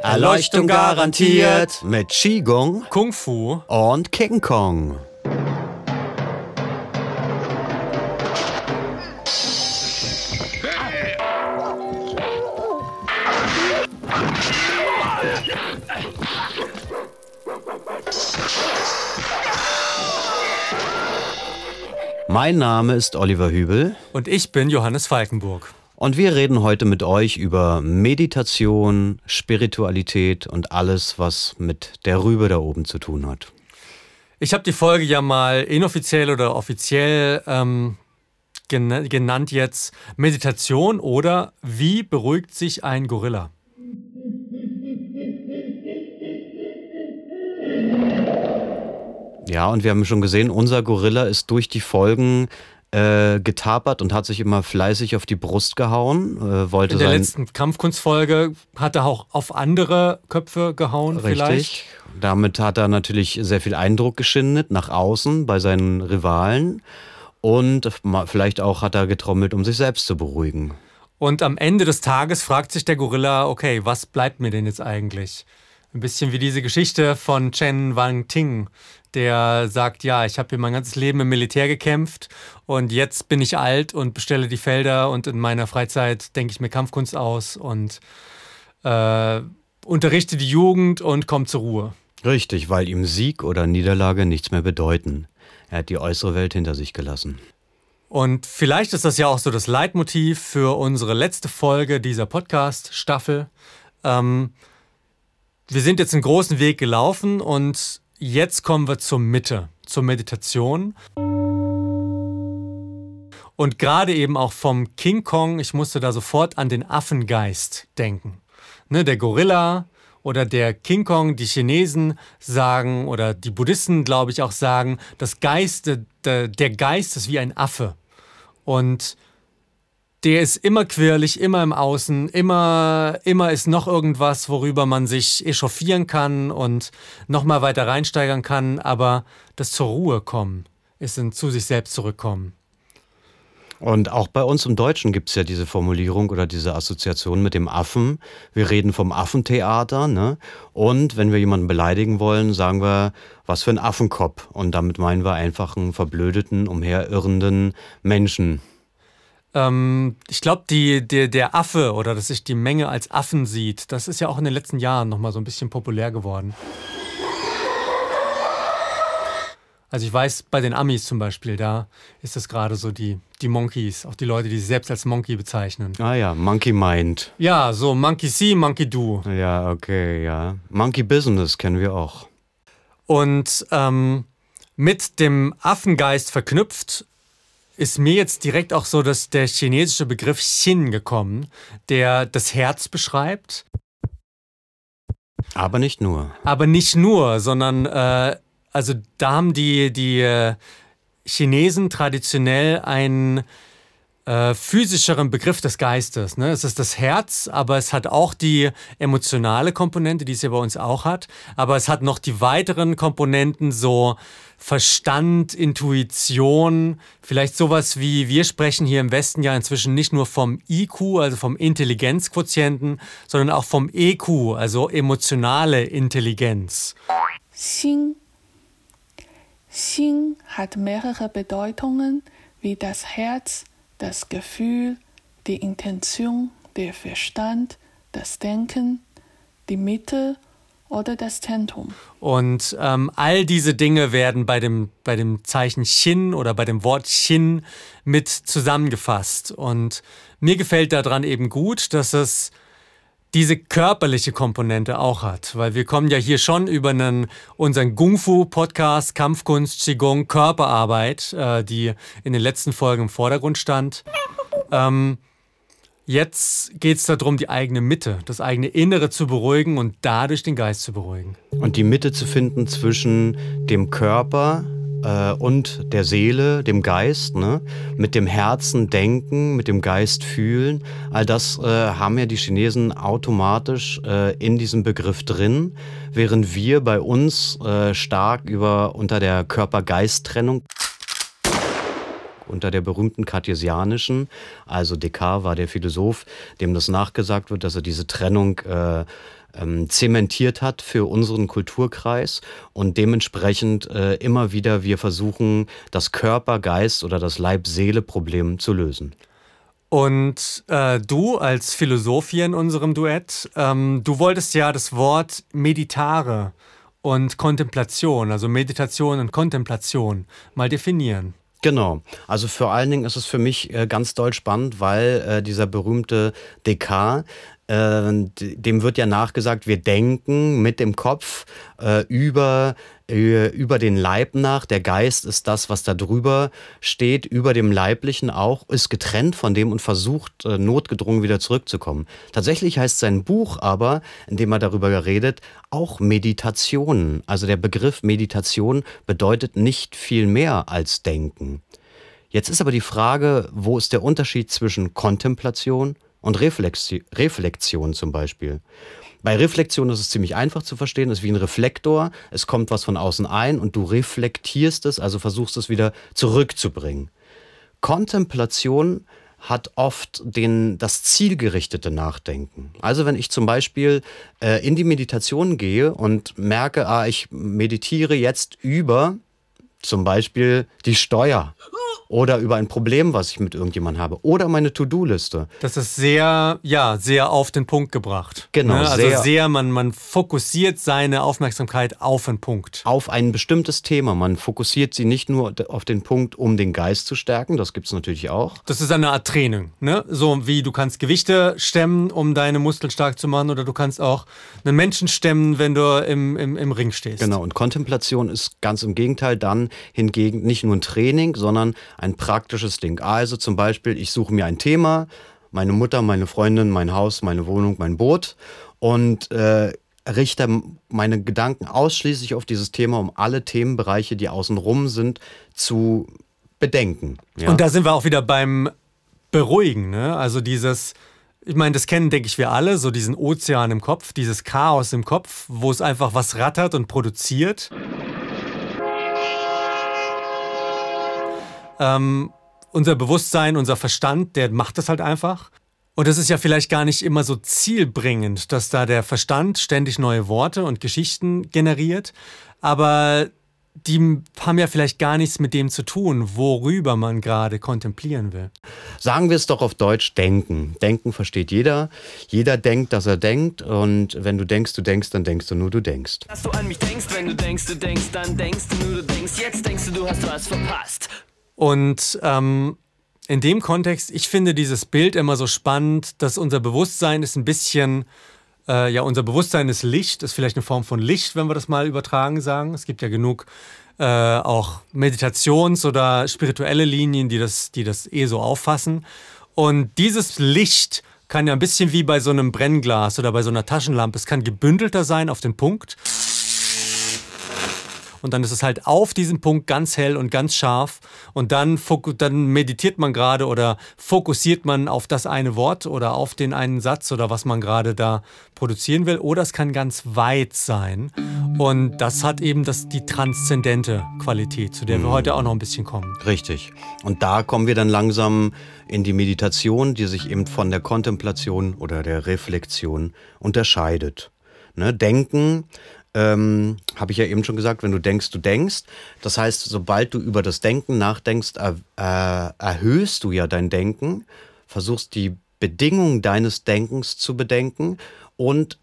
Erleuchtung garantiert mit Qigong Kung Fu und King Kong. Mein Name ist Oliver Hübel. Und ich bin Johannes Falkenburg. Und wir reden heute mit euch über Meditation, Spiritualität und alles, was mit der Rübe da oben zu tun hat. Ich habe die Folge ja mal inoffiziell oder offiziell ähm, genannt jetzt Meditation oder wie beruhigt sich ein Gorilla? Ja, und wir haben schon gesehen, unser Gorilla ist durch die Folgen äh, getapert und hat sich immer fleißig auf die Brust gehauen. Äh, wollte In der letzten Kampfkunstfolge hat er auch auf andere Köpfe gehauen, Richtig. vielleicht. Damit hat er natürlich sehr viel Eindruck geschindet nach außen bei seinen Rivalen. Und vielleicht auch hat er getrommelt, um sich selbst zu beruhigen. Und am Ende des Tages fragt sich der Gorilla, okay, was bleibt mir denn jetzt eigentlich? Ein bisschen wie diese Geschichte von Chen Wang Ting, der sagt, ja, ich habe hier mein ganzes Leben im Militär gekämpft und jetzt bin ich alt und bestelle die Felder und in meiner Freizeit denke ich mir Kampfkunst aus und äh, unterrichte die Jugend und komme zur Ruhe. Richtig, weil ihm Sieg oder Niederlage nichts mehr bedeuten. Er hat die äußere Welt hinter sich gelassen. Und vielleicht ist das ja auch so das Leitmotiv für unsere letzte Folge dieser Podcast-Staffel. Ähm, wir sind jetzt einen großen Weg gelaufen und Jetzt kommen wir zur Mitte, zur Meditation. Und gerade eben auch vom King Kong, ich musste da sofort an den Affengeist denken. Ne, der Gorilla oder der King Kong, die Chinesen sagen oder die Buddhisten, glaube ich, auch sagen, das Geist, der, Geist ist wie ein Affe. Und der ist immer quirlig, immer im Außen, immer, immer ist noch irgendwas, worüber man sich echauffieren kann und nochmal weiter reinsteigern kann, aber das zur Ruhe kommen ist ein zu sich selbst zurückkommen. Und auch bei uns im Deutschen gibt es ja diese Formulierung oder diese Assoziation mit dem Affen. Wir reden vom Affentheater, ne? Und wenn wir jemanden beleidigen wollen, sagen wir, was für ein Affenkopf. Und damit meinen wir einfach einen verblödeten, umherirrenden Menschen. Ähm, ich glaube, der, der Affe oder dass sich die Menge als Affen sieht, das ist ja auch in den letzten Jahren nochmal so ein bisschen populär geworden. Also ich weiß, bei den Amis zum Beispiel, da ist das gerade so die, die Monkeys, auch die Leute, die sich selbst als Monkey bezeichnen. Ah ja, Monkey Mind. Ja, so Monkey See, Monkey Do. Ja, okay, ja. Monkey Business kennen wir auch. Und ähm, mit dem Affengeist verknüpft ist mir jetzt direkt auch so, dass der chinesische Begriff Xin gekommen, der das Herz beschreibt. Aber nicht nur. Aber nicht nur, sondern äh, also da haben die, die äh, Chinesen traditionell einen äh, physischeren Begriff des Geistes. Ne? Es ist das Herz, aber es hat auch die emotionale Komponente, die es ja bei uns auch hat. Aber es hat noch die weiteren Komponenten, so Verstand, Intuition, vielleicht sowas wie, wir sprechen hier im Westen ja inzwischen nicht nur vom IQ, also vom Intelligenzquotienten, sondern auch vom EQ, also emotionale Intelligenz. Xin. Xin hat mehrere Bedeutungen wie das Herz, das Gefühl, die Intention, der Verstand, das Denken, die Mitte oder das Zentrum. Und ähm, all diese Dinge werden bei dem, bei dem Zeichen Chin oder bei dem Wort Chin mit zusammengefasst. Und mir gefällt daran eben gut, dass es diese körperliche Komponente auch hat, weil wir kommen ja hier schon über einen, unseren Kung-Fu-Podcast, Kampfkunst, Qigong, Körperarbeit, äh, die in den letzten Folgen im Vordergrund stand. Ähm, Jetzt geht es darum, die eigene Mitte, das eigene Innere zu beruhigen und dadurch den Geist zu beruhigen. Und die Mitte zu finden zwischen dem Körper äh, und der Seele, dem Geist, ne? mit dem Herzen denken, mit dem Geist fühlen. All das äh, haben ja die Chinesen automatisch äh, in diesem Begriff drin, während wir bei uns äh, stark über unter der Körper-Geist-Trennung unter der berühmten kartesianischen. Also Descartes war der Philosoph, dem das nachgesagt wird, dass er diese Trennung äh, ähm, zementiert hat für unseren Kulturkreis und dementsprechend äh, immer wieder wir versuchen, das Körper-Geist oder das Leib-Seele-Problem zu lösen. Und äh, du als Philosoph hier in unserem Duett, ähm, du wolltest ja das Wort meditare und Kontemplation, also Meditation und Kontemplation, mal definieren. Genau. Also vor allen Dingen ist es für mich äh, ganz doll spannend, weil äh, dieser berühmte Descartes äh, dem wird ja nachgesagt, wir denken mit dem Kopf über, über den Leib nach. Der Geist ist das, was da drüber steht, über dem Leiblichen auch, ist getrennt von dem und versucht äh, notgedrungen wieder zurückzukommen. Tatsächlich heißt sein Buch aber, in dem er darüber redet, auch Meditation. Also der Begriff Meditation bedeutet nicht viel mehr als Denken. Jetzt ist aber die Frage, wo ist der Unterschied zwischen Kontemplation und Reflexi Reflexion zum Beispiel. Bei Reflexion ist es ziemlich einfach zu verstehen, es ist wie ein Reflektor, es kommt was von außen ein und du reflektierst es, also versuchst es wieder zurückzubringen. Kontemplation hat oft den, das zielgerichtete Nachdenken. Also wenn ich zum Beispiel äh, in die Meditation gehe und merke, ah, ich meditiere jetzt über zum Beispiel die Steuer oder über ein Problem, was ich mit irgendjemandem habe oder meine To-Do-Liste. Das ist sehr, ja, sehr auf den Punkt gebracht. Genau. Ne? Also sehr, sehr man, man fokussiert seine Aufmerksamkeit auf einen Punkt. Auf ein bestimmtes Thema. Man fokussiert sie nicht nur auf den Punkt, um den Geist zu stärken, das gibt es natürlich auch. Das ist eine Art Training, ne? So wie du kannst Gewichte stemmen, um deine Muskeln stark zu machen, oder du kannst auch einen Menschen stemmen, wenn du im, im, im Ring stehst. Genau, und Kontemplation ist ganz im Gegenteil dann hingegen nicht nur ein Training, sondern ein praktisches Ding. Also zum Beispiel, ich suche mir ein Thema, meine Mutter, meine Freundin, mein Haus, meine Wohnung, mein Boot und äh, richte meine Gedanken ausschließlich auf dieses Thema, um alle Themenbereiche, die außenrum sind, zu bedenken. Ja? Und da sind wir auch wieder beim Beruhigen, ne? Also dieses, ich meine, das kennen, denke ich, wir alle, so diesen Ozean im Kopf, dieses Chaos im Kopf, wo es einfach was rattert und produziert. Ähm, unser Bewusstsein, unser Verstand, der macht das halt einfach. Und es ist ja vielleicht gar nicht immer so zielbringend, dass da der Verstand ständig neue Worte und Geschichten generiert. Aber die haben ja vielleicht gar nichts mit dem zu tun, worüber man gerade kontemplieren will. Sagen wir es doch auf Deutsch, denken. Denken versteht jeder. Jeder denkt, dass er denkt. Und wenn du denkst, du denkst, dann denkst du nur, du denkst. Dass du an mich denkst, wenn du denkst, du denkst, dann denkst du nur, du denkst. Jetzt denkst du, du hast was verpasst. Und ähm, in dem Kontext, ich finde dieses Bild immer so spannend, dass unser Bewusstsein ist ein bisschen, äh, ja, unser Bewusstsein ist Licht, ist vielleicht eine Form von Licht, wenn wir das mal übertragen sagen. Es gibt ja genug äh, auch Meditations- oder spirituelle Linien, die das, die das eh so auffassen. Und dieses Licht kann ja ein bisschen wie bei so einem Brennglas oder bei so einer Taschenlampe, es kann gebündelter sein auf den Punkt und dann ist es halt auf diesem Punkt ganz hell und ganz scharf und dann, dann meditiert man gerade oder fokussiert man auf das eine Wort oder auf den einen Satz oder was man gerade da produzieren will oder es kann ganz weit sein und das hat eben das, die transzendente Qualität, zu der wir mhm. heute auch noch ein bisschen kommen. Richtig. Und da kommen wir dann langsam in die Meditation, die sich eben von der Kontemplation oder der Reflexion unterscheidet. Ne, Denken ähm, habe ich ja eben schon gesagt, wenn du denkst, du denkst. Das heißt, sobald du über das Denken nachdenkst, er, äh, erhöhst du ja dein Denken, versuchst die Bedingungen deines Denkens zu bedenken und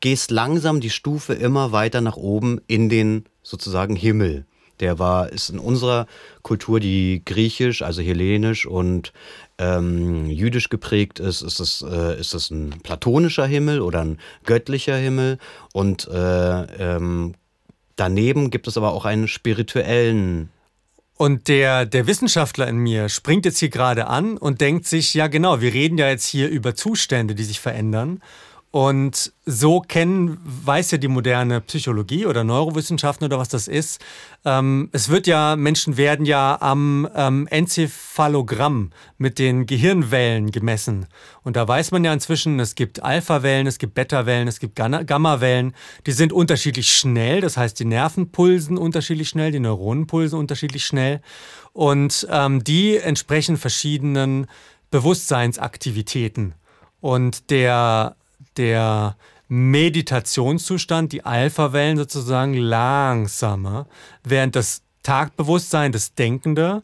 gehst langsam die Stufe immer weiter nach oben in den sozusagen Himmel. Der war, ist in unserer Kultur, die griechisch, also hellenisch und ähm, jüdisch geprägt ist, ist es, äh, ist es ein platonischer Himmel oder ein göttlicher Himmel. Und äh, ähm, daneben gibt es aber auch einen spirituellen und der, der Wissenschaftler in mir springt jetzt hier gerade an und denkt sich, ja genau, wir reden ja jetzt hier über Zustände, die sich verändern. Und so kennen, weiß ja die moderne Psychologie oder Neurowissenschaften oder was das ist. Ähm, es wird ja, Menschen werden ja am ähm, Enzephalogramm mit den Gehirnwellen gemessen. Und da weiß man ja inzwischen, es gibt Alpha-Wellen, es gibt Beta-Wellen, es gibt Gamma-Wellen. Die sind unterschiedlich schnell, das heißt, die Nerven pulsen unterschiedlich schnell, die Neuronen pulsen unterschiedlich schnell. Und ähm, die entsprechen verschiedenen Bewusstseinsaktivitäten. Und der der Meditationszustand, die Alpha-Wellen sozusagen langsamer, während das Tagbewusstsein, das Denkende,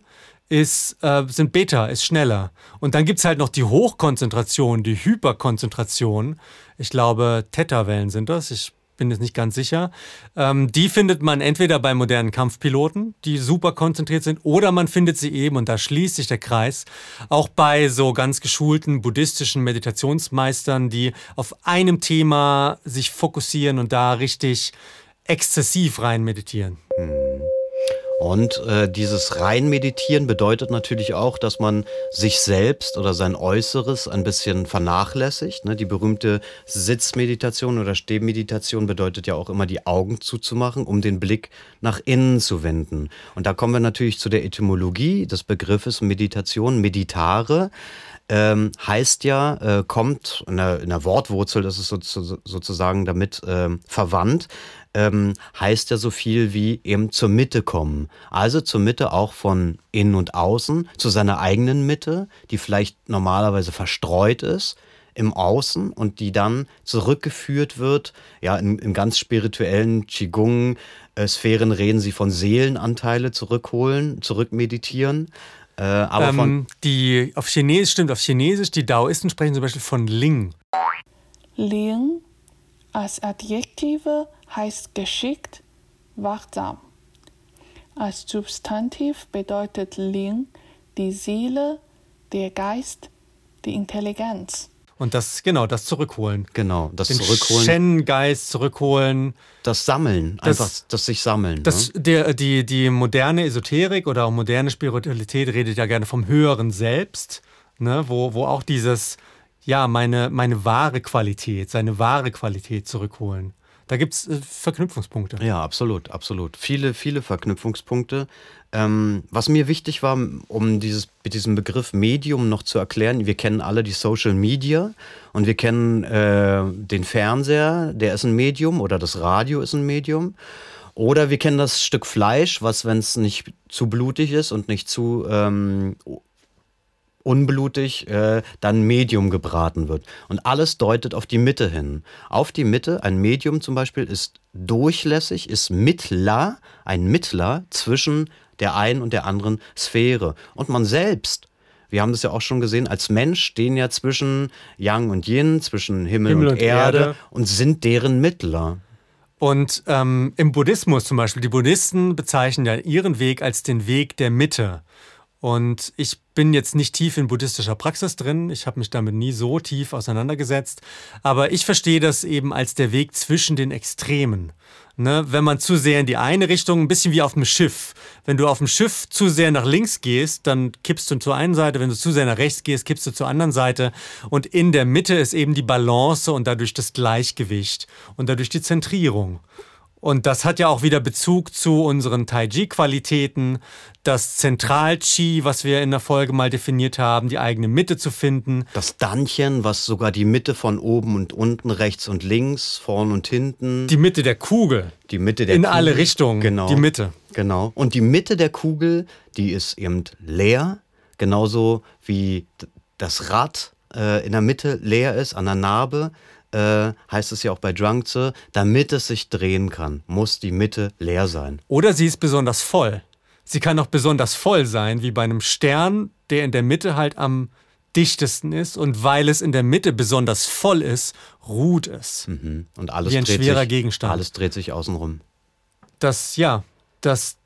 ist, äh, sind Beta, ist schneller. Und dann gibt es halt noch die Hochkonzentration, die Hyperkonzentration. Ich glaube, Theta-Wellen sind das. Ich bin jetzt nicht ganz sicher. Ähm, die findet man entweder bei modernen Kampfpiloten, die super konzentriert sind, oder man findet sie eben, und da schließt sich der Kreis, auch bei so ganz geschulten buddhistischen Meditationsmeistern, die auf einem Thema sich fokussieren und da richtig exzessiv rein meditieren. Hm. Und äh, dieses Reinmeditieren bedeutet natürlich auch, dass man sich selbst oder sein Äußeres ein bisschen vernachlässigt. Ne? Die berühmte Sitzmeditation oder Stehmeditation bedeutet ja auch immer die Augen zuzumachen, um den Blick nach innen zu wenden. Und da kommen wir natürlich zu der Etymologie des Begriffes Meditation, meditare ähm, heißt ja, äh, kommt in der, in der, Wortwurzel, das ist so, so, sozusagen damit ähm, verwandt, ähm, heißt ja so viel wie eben zur Mitte kommen. Also zur Mitte auch von innen und außen, zu seiner eigenen Mitte, die vielleicht normalerweise verstreut ist im Außen und die dann zurückgeführt wird. Ja, in, in ganz spirituellen Qigong-Sphären reden sie von Seelenanteile zurückholen, zurückmeditieren. Äh, aber ähm, von die auf Chinesisch stimmt, auf Chinesisch, die Daoisten sprechen zum Beispiel von Ling. Ling als Adjektive heißt geschickt, wachsam. Als Substantiv bedeutet Ling die Seele, der Geist, die Intelligenz. Und das, genau, das Zurückholen. Genau, das Den Zurückholen. Shen-Geist zurückholen. Das Sammeln, das, einfach das sich sammeln. Das, ne? der, die, die moderne Esoterik oder auch moderne Spiritualität redet ja gerne vom höheren Selbst, ne? wo, wo auch dieses, ja, meine, meine wahre Qualität, seine wahre Qualität zurückholen. Da gibt es äh, Verknüpfungspunkte. Ja, absolut, absolut. Viele, viele Verknüpfungspunkte. Ähm, was mir wichtig war, um dieses, diesem Begriff Medium noch zu erklären, wir kennen alle die Social Media und wir kennen äh, den Fernseher, der ist ein Medium oder das Radio ist ein Medium. Oder wir kennen das Stück Fleisch, was, wenn es nicht zu blutig ist und nicht zu ähm, unblutig äh, dann Medium gebraten wird. Und alles deutet auf die Mitte hin. Auf die Mitte, ein Medium zum Beispiel ist durchlässig, ist Mittler, ein Mittler zwischen der einen und der anderen Sphäre. Und man selbst wir haben das ja auch schon gesehen, als Mensch stehen ja zwischen Yang und Yin, zwischen Himmel, Himmel und, und Erde, Erde, und sind deren Mittler. Und ähm, im Buddhismus zum Beispiel, die Buddhisten bezeichnen ja ihren Weg als den Weg der Mitte. Und ich bin jetzt nicht tief in buddhistischer Praxis drin. Ich habe mich damit nie so tief auseinandergesetzt. Aber ich verstehe das eben als der Weg zwischen den Extremen. Ne? Wenn man zu sehr in die eine Richtung, ein bisschen wie auf dem Schiff. Wenn du auf dem Schiff zu sehr nach links gehst, dann kippst du zur einen Seite. Wenn du zu sehr nach rechts gehst, kippst du zur anderen Seite. Und in der Mitte ist eben die Balance und dadurch das Gleichgewicht und dadurch die Zentrierung. Und das hat ja auch wieder Bezug zu unseren Tai-Chi-Qualitäten, das Zentral-Chi, was wir in der Folge mal definiert haben, die eigene Mitte zu finden. Das Danchen, was sogar die Mitte von oben und unten, rechts und links, vorn und hinten. Die Mitte der Kugel. Die Mitte der in Kugel. In alle Richtungen. Genau. Die Mitte. Genau. Und die Mitte der Kugel, die ist eben leer, genauso wie das Rad äh, in der Mitte leer ist, an der Narbe äh, heißt es ja auch bei Drunkze, damit es sich drehen kann, muss die Mitte leer sein. Oder sie ist besonders voll. Sie kann auch besonders voll sein, wie bei einem Stern, der in der Mitte halt am dichtesten ist und weil es in der Mitte besonders voll ist, ruht es. Mhm. Und alles wie ein dreht schwerer sich, Gegenstand. Alles dreht sich außenrum. Das, ja, das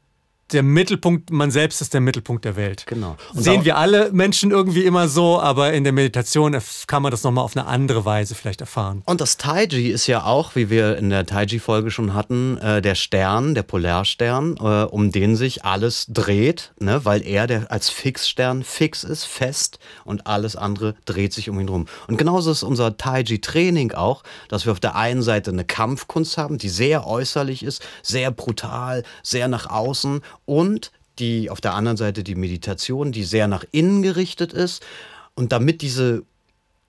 der Mittelpunkt, man selbst ist der Mittelpunkt der Welt. Genau. Und Sehen wir alle Menschen irgendwie immer so, aber in der Meditation kann man das nochmal auf eine andere Weise vielleicht erfahren. Und das Taiji ist ja auch, wie wir in der Taiji-Folge schon hatten, äh, der Stern, der Polarstern, äh, um den sich alles dreht, ne? weil er der als Fixstern fix ist, fest und alles andere dreht sich um ihn rum. Und genauso ist unser Taiji-Training auch, dass wir auf der einen Seite eine Kampfkunst haben, die sehr äußerlich ist, sehr brutal, sehr nach außen und die auf der anderen Seite die Meditation, die sehr nach innen gerichtet ist. Und damit diese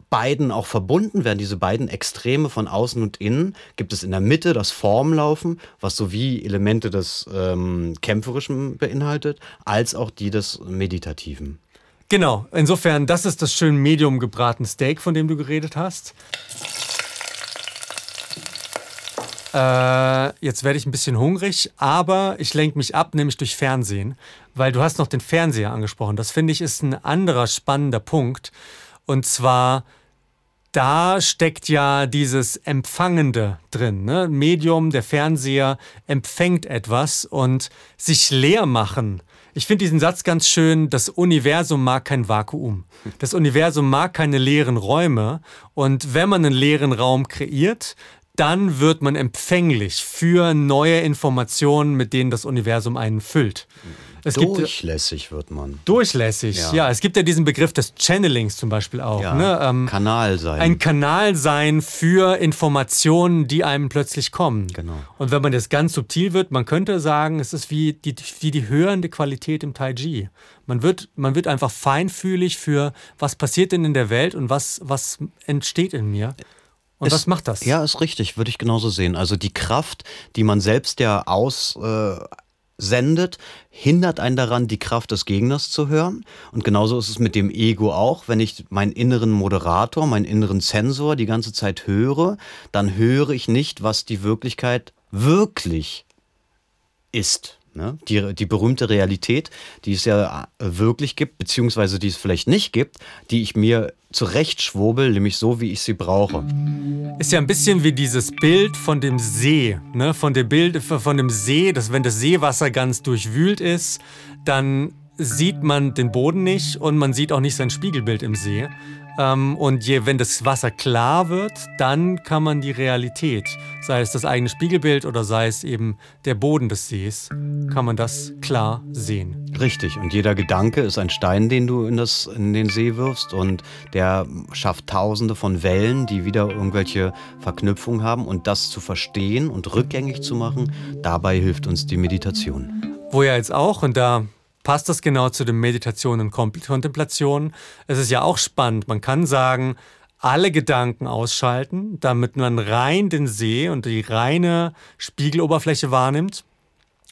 beiden auch verbunden werden, diese beiden Extreme von außen und innen, gibt es in der Mitte das Formlaufen, was sowie Elemente des ähm, Kämpferischen beinhaltet, als auch die des Meditativen. Genau, insofern, das ist das schön medium gebraten Steak, von dem du geredet hast. Äh, jetzt werde ich ein bisschen hungrig, aber ich lenke mich ab, nämlich durch Fernsehen, weil du hast noch den Fernseher angesprochen. Das finde ich ist ein anderer spannender Punkt. Und zwar, da steckt ja dieses Empfangende drin. Ne? Medium, der Fernseher empfängt etwas und sich leer machen. Ich finde diesen Satz ganz schön, das Universum mag kein Vakuum. Das Universum mag keine leeren Räume. Und wenn man einen leeren Raum kreiert, dann wird man empfänglich für neue Informationen, mit denen das Universum einen füllt. Es durchlässig gibt, wird man. Durchlässig, ja. ja. Es gibt ja diesen Begriff des Channelings zum Beispiel auch. Ja, ne? ähm, Kanal sein. Ein Kanal sein für Informationen, die einem plötzlich kommen. Genau. Und wenn man jetzt ganz subtil wird, man könnte sagen, es ist wie die, wie die hörende Qualität im Tai Chi. Man wird, man wird einfach feinfühlig für, was passiert denn in der Welt und was, was entsteht in mir. Und ist, was macht das? Ja, ist richtig, würde ich genauso sehen. Also die Kraft, die man selbst ja aussendet, äh, hindert einen daran, die Kraft des Gegners zu hören. Und genauso ist es mit dem Ego auch. Wenn ich meinen inneren Moderator, meinen inneren Zensor die ganze Zeit höre, dann höre ich nicht, was die Wirklichkeit wirklich ist. Ne? Die, die berühmte Realität, die es ja äh, wirklich gibt, beziehungsweise die es vielleicht nicht gibt, die ich mir zurechtschwurbel, nämlich so, wie ich sie brauche. Ist ja ein bisschen wie dieses Bild von dem See, ne? von, dem Bild, von dem See, dass wenn das Seewasser ganz durchwühlt ist, dann sieht man den Boden nicht und man sieht auch nicht sein Spiegelbild im See. Ähm, und je, wenn das Wasser klar wird, dann kann man die Realität, sei es das eigene Spiegelbild oder sei es eben der Boden des Sees, kann man das klar sehen. Richtig. Und jeder Gedanke ist ein Stein, den du in, das, in den See wirfst und der schafft tausende von Wellen, die wieder irgendwelche Verknüpfungen haben. Und das zu verstehen und rückgängig zu machen, dabei hilft uns die Meditation. Wo ja jetzt auch, und da passt das genau zu den Meditationen und Kontemplationen. Es ist ja auch spannend. Man kann sagen, alle Gedanken ausschalten, damit man rein den See und die reine Spiegeloberfläche wahrnimmt.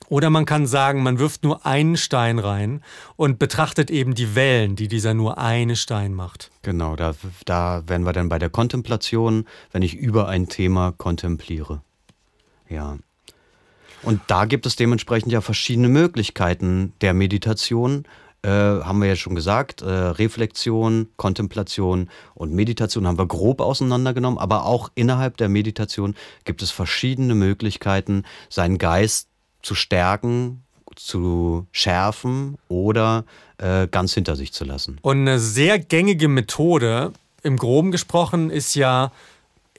Oder man kann sagen, man wirft nur einen Stein rein und betrachtet eben die Wellen, die dieser nur eine Stein macht. Genau, da, da wären wir dann bei der Kontemplation, wenn ich über ein Thema kontempliere. Ja. Und da gibt es dementsprechend ja verschiedene Möglichkeiten der Meditation. Äh, haben wir ja schon gesagt, äh, Reflexion, Kontemplation und Meditation haben wir grob auseinandergenommen, aber auch innerhalb der Meditation gibt es verschiedene Möglichkeiten, seinen Geist zu stärken, zu schärfen oder äh, ganz hinter sich zu lassen. Und eine sehr gängige Methode, im groben gesprochen, ist ja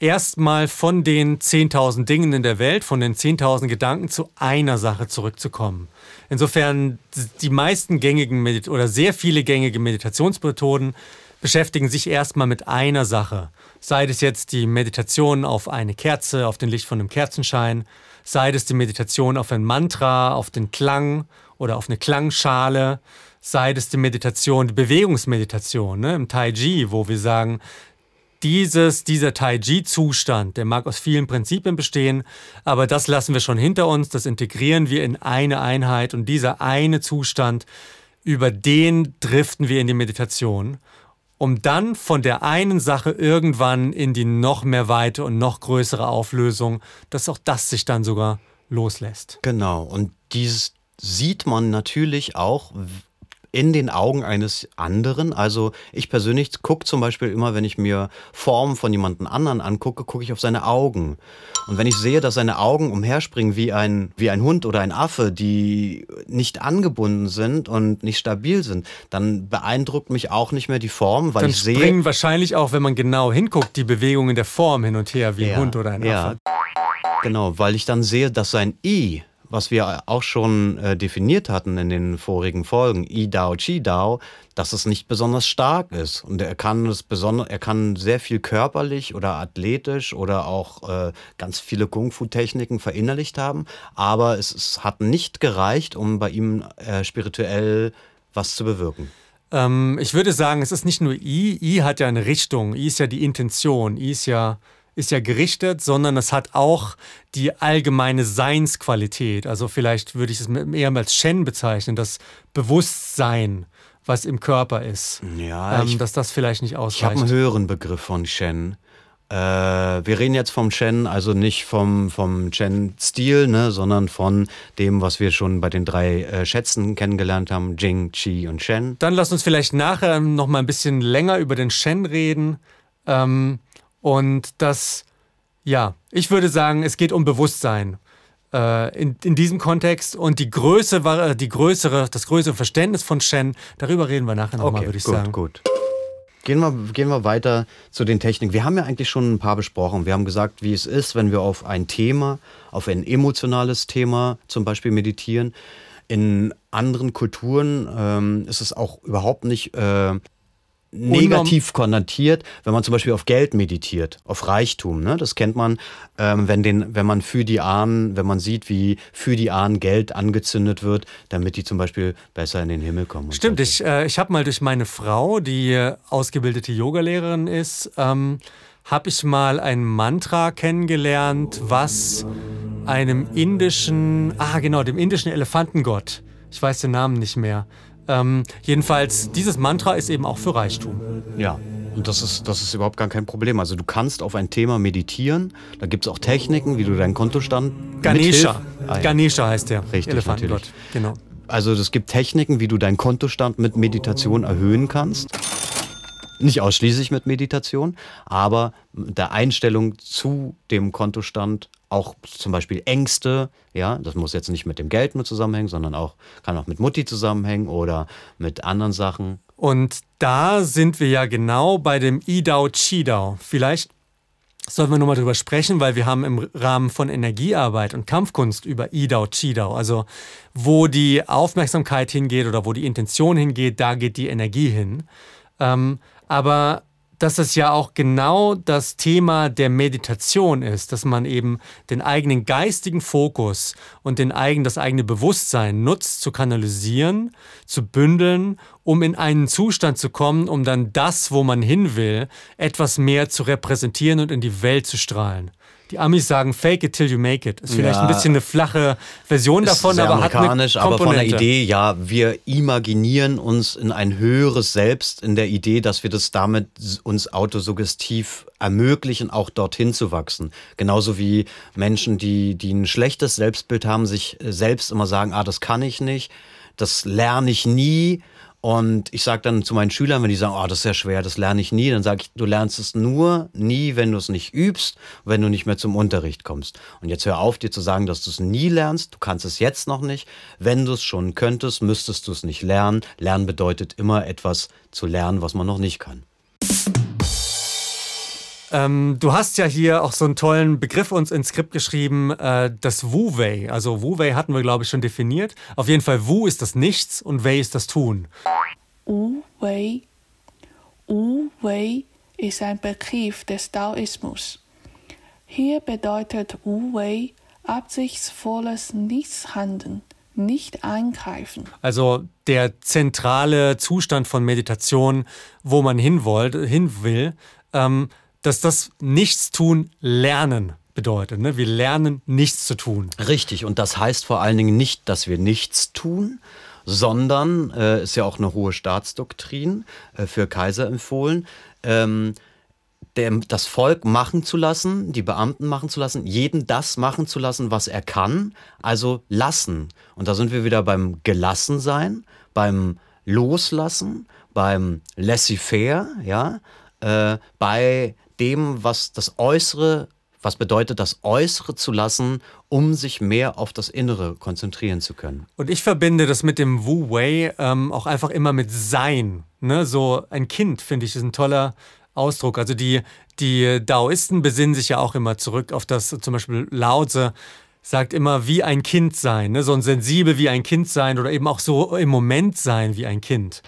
erstmal von den 10.000 Dingen in der Welt, von den 10.000 Gedanken zu einer Sache zurückzukommen. Insofern die meisten gängigen Medit oder sehr viele gängige Meditationsmethoden beschäftigen sich erstmal mit einer Sache. Sei es jetzt die Meditation auf eine Kerze, auf den Licht von einem Kerzenschein, sei es die Meditation auf ein Mantra, auf den Klang oder auf eine Klangschale, sei es die Meditation, die Bewegungsmeditation ne, im Tai Chi, wo wir sagen, dieses, dieser Tai-Chi-Zustand, der mag aus vielen Prinzipien bestehen, aber das lassen wir schon hinter uns, das integrieren wir in eine Einheit und dieser eine Zustand, über den driften wir in die Meditation, um dann von der einen Sache irgendwann in die noch mehr Weite und noch größere Auflösung, dass auch das sich dann sogar loslässt. Genau, und dieses sieht man natürlich auch in den Augen eines anderen. Also ich persönlich gucke zum Beispiel immer, wenn ich mir Formen von jemandem anderen angucke, gucke ich auf seine Augen. Und wenn ich sehe, dass seine Augen umherspringen wie ein, wie ein Hund oder ein Affe, die nicht angebunden sind und nicht stabil sind, dann beeindruckt mich auch nicht mehr die Form, weil Dann ich sehe. springen wahrscheinlich auch, wenn man genau hinguckt, die Bewegungen der Form hin und her, wie ein Ja, Hund oder ein ja. Affe. Genau, weil ich dann sehe, dass sein I, was wir auch schon äh, definiert hatten in den vorigen Folgen, I Dao, Chi Dao, dass es nicht besonders stark ist. Und er kann es besonders, er kann sehr viel körperlich oder athletisch oder auch äh, ganz viele Kung-Fu-Techniken verinnerlicht haben, aber es, es hat nicht gereicht, um bei ihm äh, spirituell was zu bewirken. Ähm, ich würde sagen, es ist nicht nur I. I hat ja eine Richtung. I ist ja die Intention. I ist ja, ist ja gerichtet, sondern es hat auch die allgemeine Seinsqualität. Also vielleicht würde ich es eher als Shen bezeichnen, das Bewusstsein, was im Körper ist. Ja, ähm, ich- dass das vielleicht nicht Ich habe ausreicht. einen höheren Begriff von Shen. Äh, wir reden jetzt vom Shen, also nicht vom, vom Chen-Stil, ne, sondern von dem, was wir schon bei den drei äh, Schätzen kennengelernt haben: Jing, Qi und Shen. Dann lass uns vielleicht nachher noch mal ein bisschen länger über den Shen reden. Ähm, und das, ja, ich würde sagen, es geht um Bewusstsein äh, in, in diesem Kontext und die Größe, war- äh, die größere, das größere Verständnis von Shen, darüber reden wir nachher nochmal, würde ich gut, sagen. gut. Gehen wir, gehen wir weiter zu den Techniken. Wir haben ja eigentlich schon ein paar besprochen. Wir haben gesagt, wie es ist, wenn wir auf ein Thema, auf ein emotionales Thema zum Beispiel meditieren. In anderen Kulturen ähm, ist es auch überhaupt nicht äh, negativ konnotiert, wenn man zum Beispiel auf Geld meditiert, auf Reichtum. Ne? Das kennt man, ähm, wenn, den, wenn man für die Ahnen, wenn man sieht, wie für die Ahnen Geld angezündet wird, damit die zum Beispiel besser in den Himmel kommen. Stimmt, so. ich, äh, ich habe mal durch meine Frau, die äh, ausgebildete Yogalehrerin ist, ähm, habe ich mal ein Mantra kennengelernt, was einem indischen, ah genau, dem indischen Elefantengott, ich weiß den Namen nicht mehr. Ähm, jedenfalls, dieses Mantra ist eben auch für Reichtum. Ja, und das ist, das ist überhaupt gar kein Problem. Also du kannst auf ein Thema meditieren. Da gibt es auch Techniken, wie du deinen Kontostand Ganesha. Ah, ja. Ganesha heißt der Richtig, Elefantengott. Genau. Also es gibt Techniken, wie du deinen Kontostand mit Meditation erhöhen kannst. Nicht ausschließlich mit Meditation, aber mit der Einstellung zu dem Kontostand auch zum Beispiel Ängste, ja, das muss jetzt nicht mit dem Geld nur zusammenhängen, sondern auch kann auch mit Mutti zusammenhängen oder mit anderen Sachen. Und da sind wir ja genau bei dem Idao Chidao. Vielleicht sollten wir nochmal drüber sprechen, weil wir haben im Rahmen von Energiearbeit und Kampfkunst über Idao Chidao, also wo die Aufmerksamkeit hingeht oder wo die Intention hingeht, da geht die Energie hin. Ähm, aber dass es ja auch genau das Thema der Meditation ist, dass man eben den eigenen geistigen Fokus und den eigen, das eigene Bewusstsein nutzt, zu kanalisieren, zu bündeln, um in einen Zustand zu kommen, um dann das, wo man hin will, etwas mehr zu repräsentieren und in die Welt zu strahlen. Die Amis sagen Fake it till you make it. Ist vielleicht Ja. ein bisschen eine flache Version davon, aber hat eine amerikanisch, aber von der Komponente. Idee, ja, wir imaginieren uns in ein höheres Selbst, in der Idee, dass wir das damit uns autosuggestiv ermöglichen, auch dorthin zu wachsen. Genauso wie Menschen, die, die ein schlechtes Selbstbild haben, sich äh, selbst immer sagen, ah, das kann ich nicht, das lerne ich nie. Und ich sage dann zu meinen Schülern, wenn die sagen, oh, das ist ja schwer, das lerne ich nie, dann sage ich, du lernst es nur nie, wenn du es nicht übst, wenn du nicht mehr zum Unterricht kommst. Und jetzt hör auf, dir zu sagen, dass du es nie lernst. Du kannst es jetzt noch nicht. Wenn du es schon könntest, müsstest du es nicht lernen. Lernen bedeutet immer etwas zu lernen, was man noch nicht kann. Ähm, du hast ja hier auch so einen tollen Begriff uns ins Skript geschrieben, äh, das Wu-Wei. Also Wu-Wei hatten wir, glaube ich, schon definiert. Auf jeden Fall Wu ist das Nichts und Wei ist das Tun. Wu Wei. Wu Wei ist ein Begriff des Taoismus. Hier bedeutet Wu Wei absichtsvolles Nichtshandeln, nicht eingreifen. Also der zentrale Zustand von Meditation, wo man hin, wollt, hin will, ähm, dass das Nichtstun lernen bedeutet. Ne? Wir lernen nichts zu tun. Richtig, und das heißt vor allen Dingen nicht, dass wir nichts tun, sondern, äh, ist ja auch eine hohe Staatsdoktrin äh, für Kaiser empfohlen, ähm, dem, das Volk machen zu lassen, die Beamten machen zu lassen, jeden das machen zu lassen, was er kann, also lassen. Und da sind wir wieder beim Gelassensein, beim Loslassen, beim Laissez-faire, ja, äh, bei dem, was das Äußere, was bedeutet, das Äußere zu lassen, um sich mehr auf das Innere konzentrieren zu können. Und ich verbinde das mit dem Wu Wei ähm, auch einfach immer mit Sein. Ne? So ein Kind, finde ich, ist ein toller Ausdruck. Also die, die Daoisten besinnen sich ja auch immer zurück auf das, zum Beispiel Lao Tse sagt immer, wie ein Kind sein, ne? so ein sensibel wie ein Kind sein oder eben auch so im Moment sein wie ein Kind.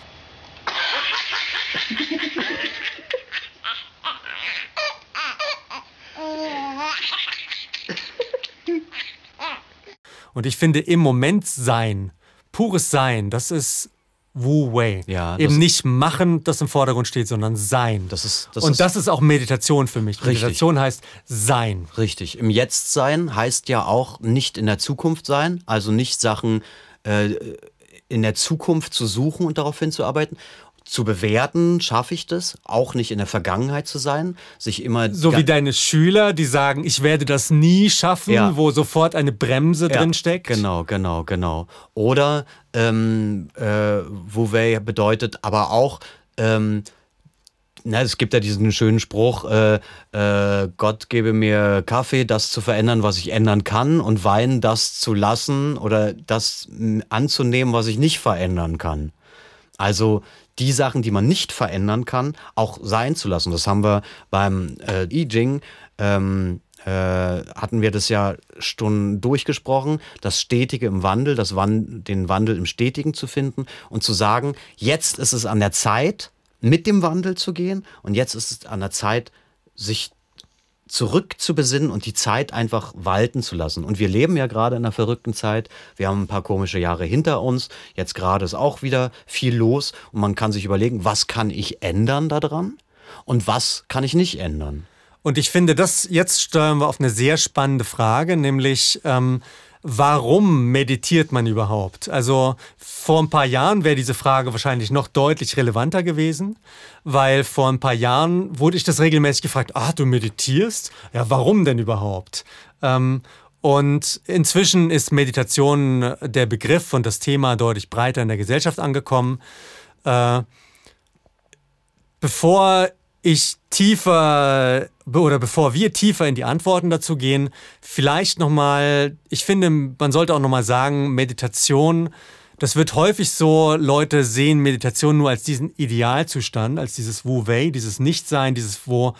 Und ich finde, im Moment sein, pures Sein, das ist Wu Wei. Ja, Eben nicht machen, das im Vordergrund steht, sondern sein. Das ist, das Und ist das ist auch Meditation für mich. Richtig. Meditation heißt sein. Richtig. Im Jetzt sein heißt ja auch nicht in der Zukunft sein, also nicht Sachen äh, in der Zukunft zu suchen und darauf hinzuarbeiten. Zu bewerten, schaffe ich das, auch nicht in der Vergangenheit zu sein, sich immer So wie deine Schüler, die sagen, ich werde das nie schaffen, Ja. wo sofort eine Bremse Ja, drin steckt. Genau, genau, genau. Oder ähm, äh, Wei bedeutet aber auch, ähm, na, es gibt ja diesen schönen Spruch, äh, äh, Gott gebe mir Kaffee, das zu verändern, was ich ändern kann, und Wein, das zu lassen oder das anzunehmen, was ich nicht verändern kann. Also die Sachen, die man nicht verändern kann, auch sein zu lassen. Das haben wir beim äh, I Ching, ähm, äh, hatten wir das ja schon durchgesprochen, das Stetige im Wandel, das Wan den Wandel im Stetigen zu finden und zu sagen, jetzt ist es an der Zeit, mit dem Wandel zu gehen und jetzt ist es an der Zeit, sich zurück zu besinnen und die Zeit einfach walten zu lassen. Und wir leben ja gerade in einer verrückten Zeit. Wir haben ein paar komische Jahre hinter uns. Jetzt gerade ist auch wieder viel los und man kann sich überlegen, was kann ich ändern daran und was kann ich nicht ändern. Und ich finde, das jetzt steuern wir auf eine sehr spannende Frage, nämlich ähm, warum meditiert man überhaupt? Also vor ein paar Jahren wäre diese Frage wahrscheinlich noch deutlich relevanter gewesen, weil vor ein paar Jahren wurde ich das regelmäßig gefragt, ah, du meditierst? Ja, warum denn überhaupt? Ähm, und inzwischen ist Meditation äh, der Begriff und das Thema deutlich breiter in der Gesellschaft angekommen. Äh, bevor ich tiefer oder bevor wir tiefer in die Antworten dazu gehen, vielleicht nochmal, ich finde, man sollte auch nochmal sagen, Meditation, das wird häufig so, Leute sehen Meditation nur als diesen Idealzustand, als dieses Wu Wei, dieses Nichtsein, dieses wo,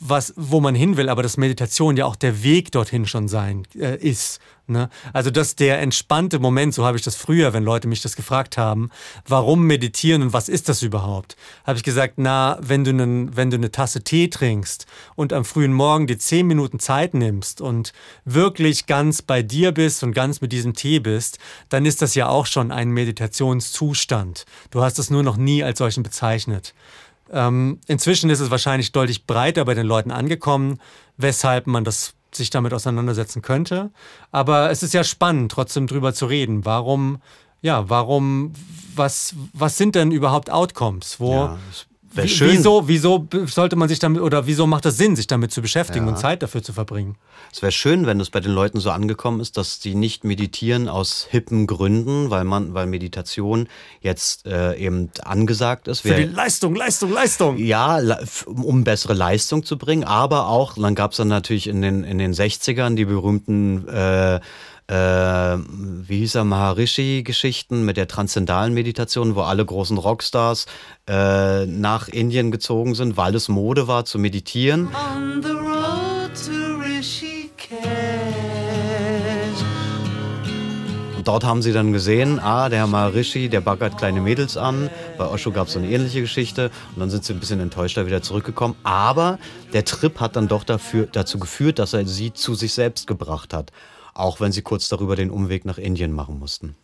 was, wo man hin will, aber dass Meditation ja auch der Weg dorthin schon sein äh, ist. Ne? Also dass der entspannte Moment, so habe ich das früher, wenn Leute mich das gefragt haben, warum meditieren und was ist das überhaupt? Habe ich gesagt, na, wenn du, nen, wenn du eine Tasse Tee trinkst und am frühen Morgen dir zehn Minuten Zeit nimmst und wirklich ganz bei dir bist und ganz mit diesem Tee bist, dann ist das ja auch schon ein Meditationszustand. Du hast es nur noch nie als solchen bezeichnet. Ähm, inzwischen ist es wahrscheinlich deutlich breiter bei den Leuten angekommen, weshalb man das sich damit auseinandersetzen könnte. Aber es ist ja spannend, trotzdem drüber zu reden. Warum, ja, warum, was, was sind denn überhaupt Outcomes? Wo, Ja, wär wie- schön. Wieso, wieso sollte man sich damit oder wieso macht es Sinn, sich damit zu beschäftigen Ja. und Zeit dafür zu verbringen? Es wäre schön, wenn es bei den Leuten so angekommen ist, dass die nicht meditieren aus hippen Gründen, weil man, weil Meditation jetzt äh, eben angesagt ist. Für die Leistung, Leistung, Leistung. Ja, um bessere Leistung zu bringen, aber auch, dann gab es dann natürlich in den, in den 60ern die berühmten, äh, äh, wie hieß er, Maharishi-Geschichten mit der transzendalen Meditation, wo alle großen Rockstars äh, nach Indien gezogen sind, weil es Mode war zu meditieren. On the road to Rishikesh. Und dort haben sie dann gesehen, ah, der Herr Maharishi, der baggert kleine Mädels an. Bei Osho gab es so eine ähnliche Geschichte. Und dann sind sie ein bisschen enttäuschter wieder zurückgekommen. Aber der Trip hat dann doch dafür, dazu geführt, dass er sie zu sich selbst gebracht hat. Auch wenn sie kurz darüber den Umweg nach Indien machen mussten.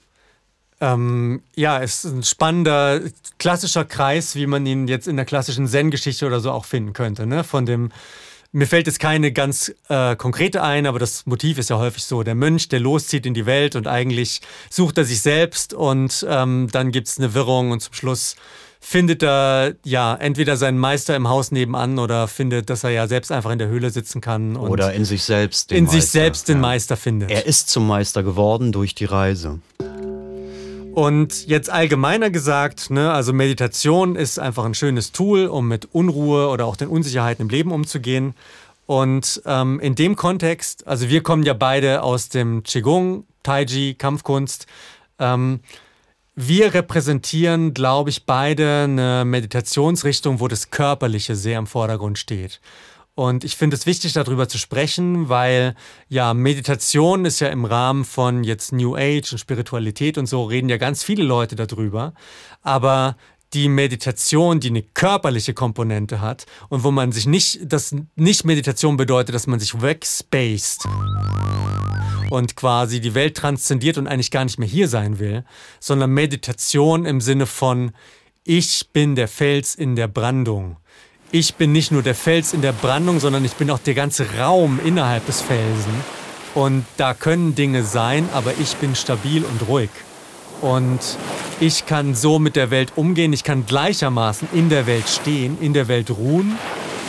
Ähm, ja, es ist ein spannender, klassischer Kreis, wie man ihn jetzt in der klassischen Zen-Geschichte oder so auch finden könnte. Ne? Von dem, mir fällt jetzt keine ganz äh, konkrete ein, aber das Motiv ist ja häufig so, der Mönch, der loszieht in die Welt und eigentlich sucht er sich selbst und ähm, dann gibt es eine Wirrung und zum Schluss findet er ja entweder seinen Meister im Haus nebenan oder findet, dass er ja selbst einfach in der Höhle sitzen kann Oder in sich selbst den in sich Meister. selbst den Ja. Meister findet. Er ist zum Meister geworden durch die Reise. Und jetzt allgemeiner gesagt, ne, also Meditation ist einfach ein schönes Tool, um mit Unruhe oder auch den Unsicherheiten im Leben umzugehen. Und ähm, in dem Kontext, also wir kommen ja beide aus dem Qigong, Taiji, Kampfkunst. Ähm, wir repräsentieren, glaube ich, beide eine Meditationsrichtung, wo das Körperliche sehr im Vordergrund steht. Und ich finde es wichtig, darüber zu sprechen, weil ja, Meditation ist ja im Rahmen von jetzt New Age und Spiritualität und so, reden ja ganz viele Leute darüber. Aber die Meditation, die eine körperliche Komponente hat und wo man sich nicht, das nicht Meditation bedeutet, dass man sich wegspaced und quasi die Welt transzendiert und eigentlich gar nicht mehr hier sein will, sondern Meditation im Sinne von ich bin der Fels in der Brandung ich bin nicht nur der Fels in der Brandung, sondern ich bin auch der ganze Raum innerhalb des Felsen. Und da können Dinge sein, aber ich bin stabil und ruhig. Und ich kann so mit der Welt umgehen. Ich kann gleichermaßen in der Welt stehen, in der Welt ruhen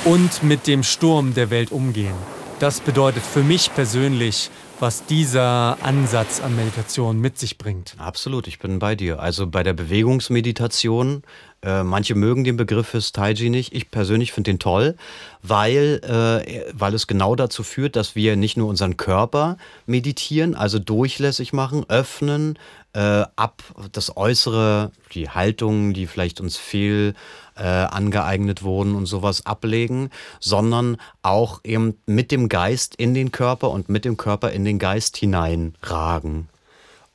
und mit dem Sturm der Welt umgehen. Das bedeutet für mich persönlich, was dieser Ansatz an Meditation mit sich bringt. Absolut, ich bin bei dir. Also bei der Bewegungsmeditation äh, manche mögen den Begriff fürs Taiji nicht. Ich persönlich finde den toll, weil, äh, weil es genau dazu führt, dass wir nicht nur unseren Körper meditieren, also durchlässig machen, öffnen, äh, ab das Äußere, die Haltungen, die vielleicht uns fehl äh, angeeignet wurden und sowas ablegen, sondern auch eben mit dem Geist in den Körper und mit dem Körper in den Geist hineinragen.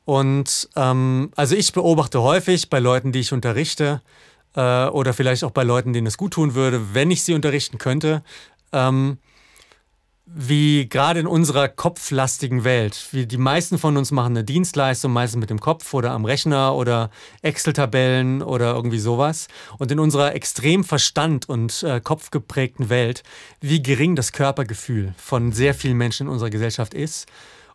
Und ähm, also ich beobachte häufig bei Leuten, die ich unterrichte, äh, oder vielleicht auch bei Leuten, denen es gut tun würde, wenn ich sie unterrichten könnte, ähm, wie gerade in unserer kopflastigen Welt, wie die meisten von uns machen eine Dienstleistung, meistens mit dem Kopf oder am Rechner oder Excel-Tabellen oder irgendwie sowas. Und in unserer extrem Verstand und äh, kopfgeprägten Welt, wie gering das Körpergefühl von sehr vielen Menschen in unserer Gesellschaft ist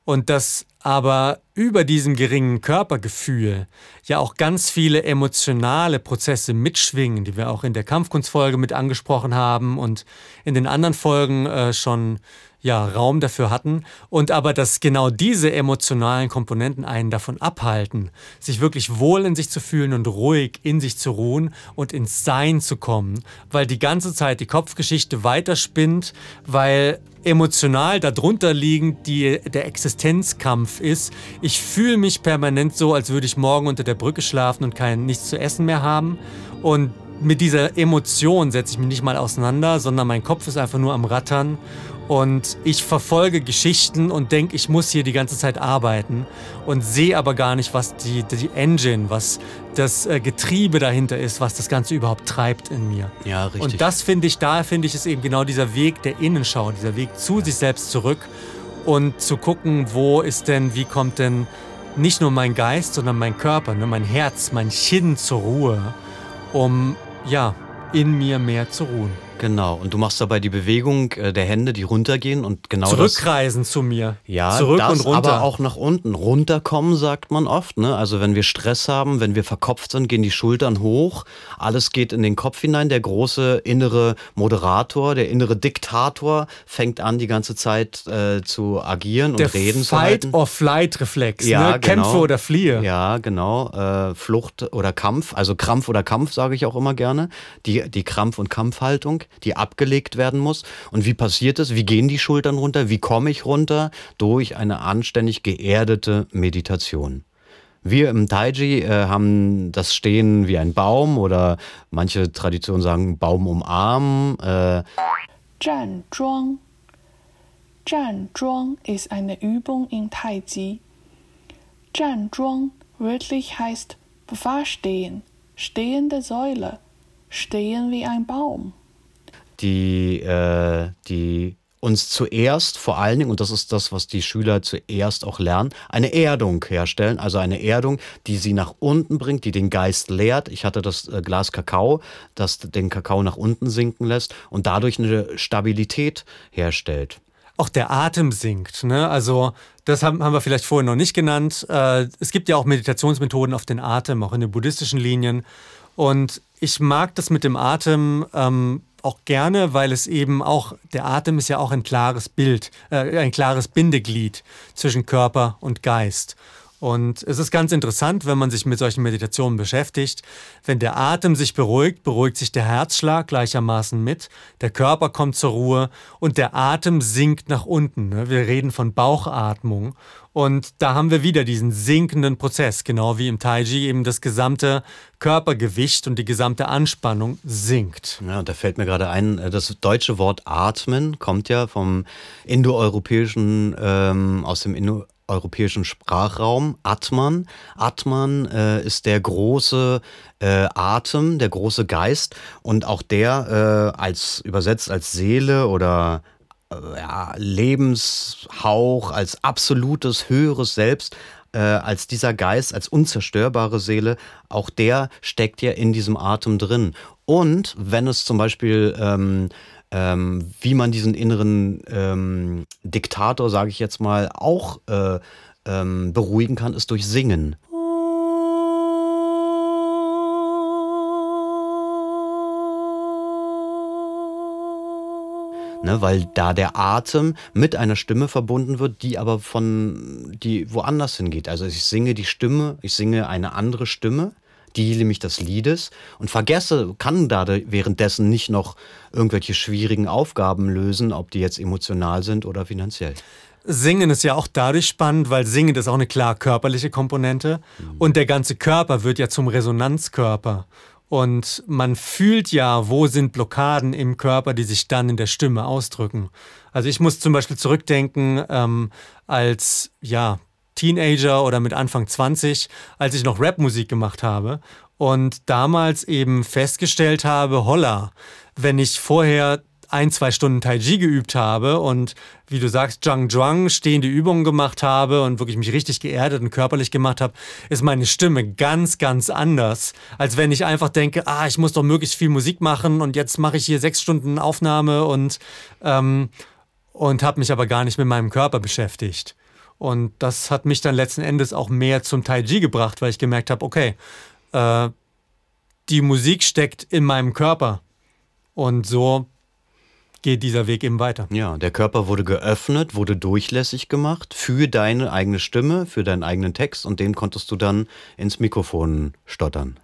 und dass aber über diesem geringen Körpergefühl ja auch ganz viele emotionale Prozesse mitschwingen, die wir auch in der Kampfkunstfolge mit angesprochen haben und in den anderen Folgen äh, schon ja, Raum dafür hatten und aber, dass genau diese emotionalen Komponenten einen davon abhalten, sich wirklich wohl in sich zu fühlen und ruhig in sich zu ruhen und ins Sein zu kommen, weil die ganze Zeit die Kopfgeschichte weiterspinnt, weil emotional darunter liegend die, der Existenzkampf ist. Ich fühle mich permanent so, als würde ich morgen unter der Brücke schlafen und kein nichts zu essen mehr haben und mit dieser Emotion setze ich mich nicht mal auseinander, sondern mein Kopf ist einfach nur am Rattern und ich verfolge Geschichten und denke, ich muss hier die ganze Zeit arbeiten und sehe aber gar nicht, was die, die Engine, was das äh, Getriebe dahinter ist, was das Ganze überhaupt treibt in mir. Ja, richtig. Und das finde ich, da finde ich, ist eben genau dieser Weg der Innenschau, dieser Weg zu sich selbst zurück und zu gucken, wo ist denn, wie kommt denn nicht nur mein Geist, sondern mein Körper, ne, mein Herz, mein Chin zur Ruhe, um ja, in mir mehr zu ruhen. Genau, und du machst dabei die Bewegung äh, der Hände, die runtergehen und genau Zurückreisen das, zu mir. Ja, Zurück das, und runter. aber auch nach unten. Runterkommen, sagt man oft. Ne? Also wenn wir Stress haben, wenn wir verkopft sind, gehen die Schultern hoch. Alles geht in den Kopf hinein. Der große innere Moderator, der innere Diktator fängt an, die ganze Zeit äh, zu agieren der und reden zu halten. Fight-or-Flight-Reflex. Ja, ne? genau. Kämpfe oder fliehe. Ja, genau. Äh, Flucht oder Kampf, also Krampf oder Kampf, sage ich auch immer gerne. Die, die Krampf- und Kampfhaltung, die abgelegt werden muss. Und wie passiert es? Wie gehen die Schultern runter? Wie komme ich runter? Durch eine anständig geerdete Meditation. Wir im Taiji äh, haben das Stehen wie ein Baum oder manche Traditionen sagen Baum umarmen. Äh. Zhan Zhuang ist eine Übung in Taiji. Zhanzhuang wörtlich heißt Verstehen, stehende Säule, stehen wie ein Baum die, äh, die uns zuerst vor allen Dingen, und das ist das, was die Schüler zuerst auch lernen, eine Erdung herstellen. Also eine Erdung, die sie nach unten bringt, die den Geist leert. Ich hatte das äh, Glas Kakao, das den Kakao nach unten sinken lässt und dadurch eine Stabilität herstellt. Auch der Atem sinkt. Ne? Also das haben, haben wir vielleicht vorhin noch nicht genannt. Äh, es gibt ja auch Meditationsmethoden auf den Atem, auch in den buddhistischen Linien. Und ich mag das mit dem Atem ähm, auch gerne, weil es eben auch, der Atem ist ja auch ein klares Bild, äh, ein klares Bindeglied zwischen Körper und Geist. Und es ist ganz interessant, wenn man sich mit solchen Meditationen beschäftigt. Wenn der Atem sich beruhigt, beruhigt sich der Herzschlag gleichermaßen mit, der Körper kommt zur Ruhe und der Atem sinkt nach unten. Wir reden von Bauchatmung. Und da haben wir wieder diesen sinkenden Prozess, genau wie im Taiji eben das gesamte Körpergewicht und die gesamte Anspannung sinkt. Ja, und da fällt mir gerade ein, äh, das deutsche Wort atmen kommt ja vom indoeuropäischen, ähm, aus dem indoeuropäischen Sprachraum, Atman. Atman äh, ist der große äh, Atem, der große Geist und auch der äh, als übersetzt als Seele oder ja, Lebenshauch, als absolutes höheres Selbst, äh, als dieser Geist, als unzerstörbare Seele, auch der steckt ja in diesem Atem drin. Und wenn es zum Beispiel, ähm, ähm, wie man diesen inneren ähm, Diktator, sage ich jetzt mal, auch äh, ähm, beruhigen kann, ist durch Singen. Ne, weil da der Atem mit einer Stimme verbunden wird, die aber von, die woanders hingeht. Also ich singe die Stimme, ich singe eine andere Stimme, die nämlich des Liedes und vergesse, kann da währenddessen nicht noch irgendwelche schwierigen Aufgaben lösen, ob die jetzt emotional sind oder finanziell. Singen ist ja auch dadurch spannend, weil Singen ist auch eine klar körperliche Komponente und der ganze Körper wird ja zum Resonanzkörper. Und man fühlt ja, wo sind Blockaden im Körper, die sich dann in der Stimme ausdrücken. Also ich muss zum Beispiel zurückdenken, ähm, als ja, Teenager oder mit Anfang 20, als ich noch Rapmusik gemacht habe und damals eben festgestellt habe, holla, wenn ich vorher ein, zwei Stunden Tai Chi geübt habe und wie du sagst, Zhang Zhuang stehende Übungen gemacht habe und wirklich mich richtig geerdet und körperlich gemacht habe, ist meine Stimme ganz, ganz anders, als wenn ich einfach denke, ah, ich muss doch möglichst viel Musik machen und jetzt mache ich hier sechs Stunden Aufnahme und, ähm, und habe mich aber gar nicht mit meinem Körper beschäftigt. Und das hat mich dann letzten Endes auch mehr zum Tai Chi gebracht, weil ich gemerkt habe, okay, äh, die Musik steckt in meinem Körper. Und so geht dieser Weg eben weiter. Ja, der Körper wurde geöffnet, wurde durchlässig gemacht für deine eigene Stimme, für deinen eigenen Text und den konntest du dann ins Mikrofon stottern.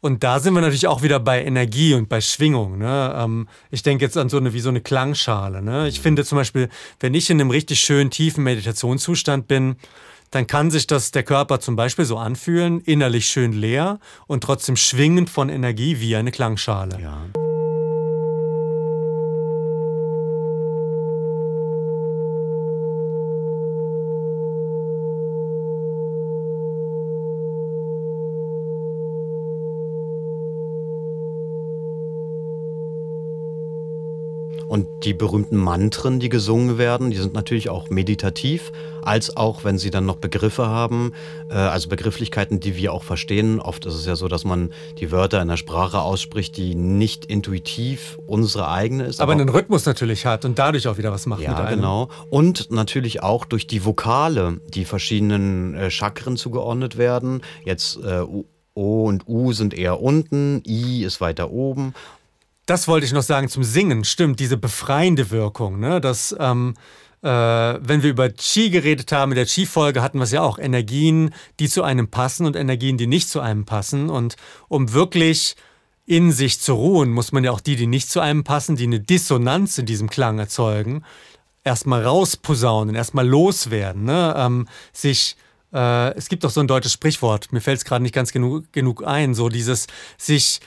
Und da sind wir natürlich auch wieder bei Energie und bei Schwingung. Ne? Ähm, ich denke jetzt an so eine wie so eine Klangschale. Ne? Ich finde zum Beispiel, wenn ich in einem richtig schönen tiefen Meditationszustand bin, dann kann sich das der Körper zum Beispiel so anfühlen, innerlich schön leer und trotzdem schwingend von Energie wie eine Klangschale. Ja. Und die berühmten Mantren, die gesungen werden, die sind natürlich auch meditativ, als auch wenn sie dann noch Begriffe haben, äh, also Begrifflichkeiten, die wir auch verstehen. Oft ist es ja so, dass man die Wörter in einer Sprache ausspricht, die nicht intuitiv unsere eigene ist. Aber einen Rhythmus natürlich hat und dadurch auch wieder was macht mit ja, einem. genau. Und natürlich auch durch die Vokale, die verschiedenen äh, Chakren zugeordnet werden. Jetzt äh, O und U sind eher unten, I ist weiter oben. Das wollte ich noch sagen zum Singen. Stimmt, diese befreiende Wirkung. Ne? Dass, ähm, äh, wenn wir über Qi geredet haben, in der Qi-Folge hatten wir es ja auch. Energien, die zu einem passen und Energien, die nicht zu einem passen. Und um wirklich in sich zu ruhen, muss man ja auch die, die nicht zu einem passen, die eine Dissonanz in diesem Klang erzeugen, erstmal rausposaunen, erstmal loswerden. Ne? Ähm, sich äh, es gibt doch so ein deutsches Sprichwort, mir fällt es gerade nicht ganz genug, genug ein, so dieses sich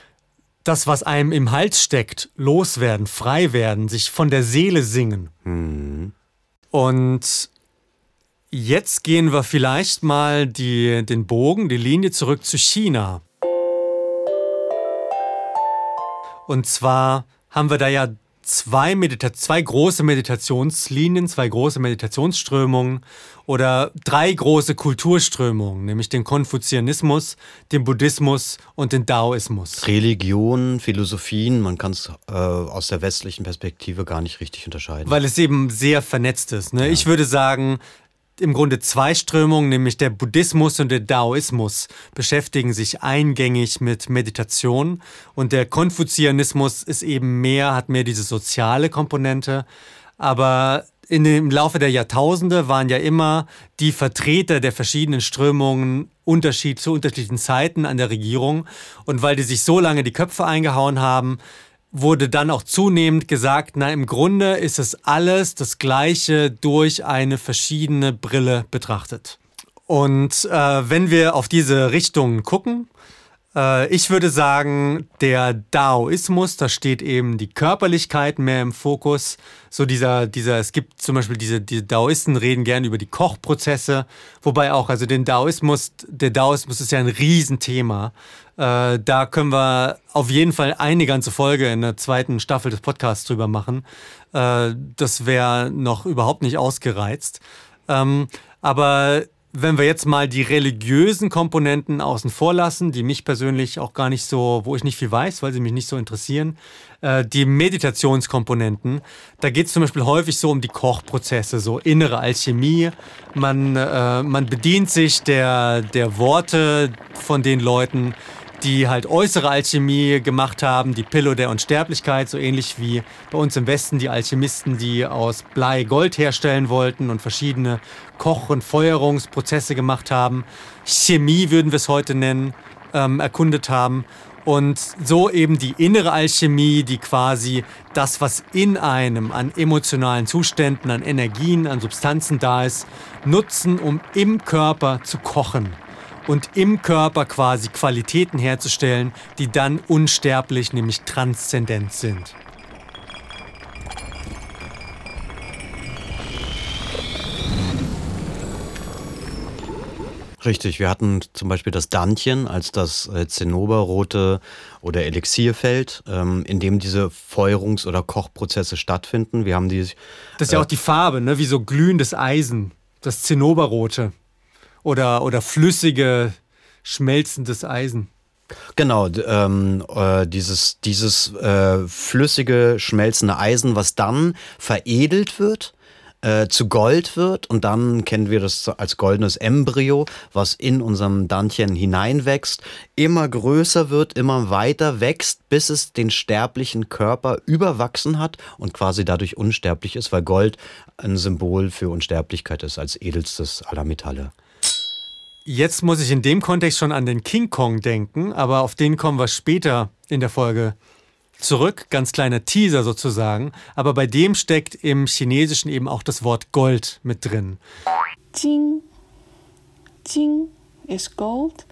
das, was einem im Hals steckt, loswerden, frei werden, sich von der Seele singen. Und jetzt gehen wir vielleicht mal die, den Bogen, die Linie zurück zu China. Und zwar haben wir da ja zwei, Medita zwei große Meditationslinien, zwei große Meditationsströmungen oder drei große Kulturströmungen, nämlich den Konfuzianismus, den Buddhismus und den Daoismus. Religion, Philosophien, man kann es äh, aus der westlichen Perspektive gar nicht richtig unterscheiden. Weil es eben sehr vernetzt ist. Ne? Ich würde sagen, im Grunde zwei Strömungen, nämlich der Buddhismus und der Daoismus, beschäftigen sich eingängig mit Meditation und der Konfuzianismus ist eben mehr, hat mehr diese soziale Komponente. Aber in dem Laufe der Jahrtausende waren ja immer die Vertreter der verschiedenen Strömungen Unterschied zu unterschiedlichen Zeiten an der Regierung. Und weil die sich so lange die Köpfe eingehauen haben, wurde dann auch zunehmend gesagt, na im Grunde ist es alles das Gleiche durch eine verschiedene Brille betrachtet. Und äh, wenn wir auf diese Richtungen gucken, äh, ich würde sagen, der Daoismus, da steht eben die Körperlichkeit mehr im Fokus. So dieser, dieser, es gibt zum Beispiel diese, die Daoisten reden gerne über die Kochprozesse, wobei auch, also den Daoismus, der Daoismus ist ja ein Riesenthema. Äh, da können wir auf jeden Fall eine ganze Folge in der zweiten Staffel des Podcasts drüber machen. Äh, das wäre noch überhaupt nicht ausgereizt. Ähm, aber wenn wir jetzt mal die religiösen Komponenten außen vor lassen, die mich persönlich auch gar nicht so, wo ich nicht viel weiß, weil sie mich nicht so interessieren, äh, die Meditationskomponenten, da geht es zum Beispiel häufig so um die Kochprozesse, so innere Alchemie. Man, äh, man bedient sich der, der Worte von den Leuten, die halt äußere Alchemie gemacht haben, die Pillow der Unsterblichkeit, so ähnlich wie bei uns im Westen die Alchemisten, die aus Blei Gold herstellen wollten und verschiedene Koch- und Feuerungsprozesse gemacht haben. Chemie würden wir es heute nennen, ähm, erkundet haben. Und so eben die innere Alchemie, die quasi das, was in einem an emotionalen Zuständen, an Energien, an Substanzen da ist, nutzen, um im Körper zu kochen und im Körper quasi Qualitäten herzustellen, die dann unsterblich, nämlich transzendent sind. Richtig, wir hatten zum Beispiel das Dantchen als das äh, Zinnoberrote oder Elixierfeld, ähm, in dem diese Feuerungs- oder Kochprozesse stattfinden. Wir haben die. Das ist ja auch die Farbe, ne? wie so glühendes Eisen, das Zinnoberrote oder, oder flüssige, schmelzendes Eisen. Genau, ähm, äh, dieses, dieses äh, flüssige, schmelzende Eisen, was dann veredelt wird äh, zu Gold wird und dann kennen wir das als goldenes Embryo, was in unserem Dantchen hineinwächst, immer größer wird, immer weiter wächst, bis es den sterblichen Körper überwachsen hat und quasi dadurch unsterblich ist, weil Gold ein Symbol für Unsterblichkeit ist als edelstes aller Metalle. Jetzt muss ich in dem Kontext schon an den King Kong denken, aber auf den kommen wir später in der Folge zurück. Ganz kleiner Teaser sozusagen. Aber bei dem steckt im Chinesischen eben auch das Wort Gold mit drin. Jing. Jing ist Gold,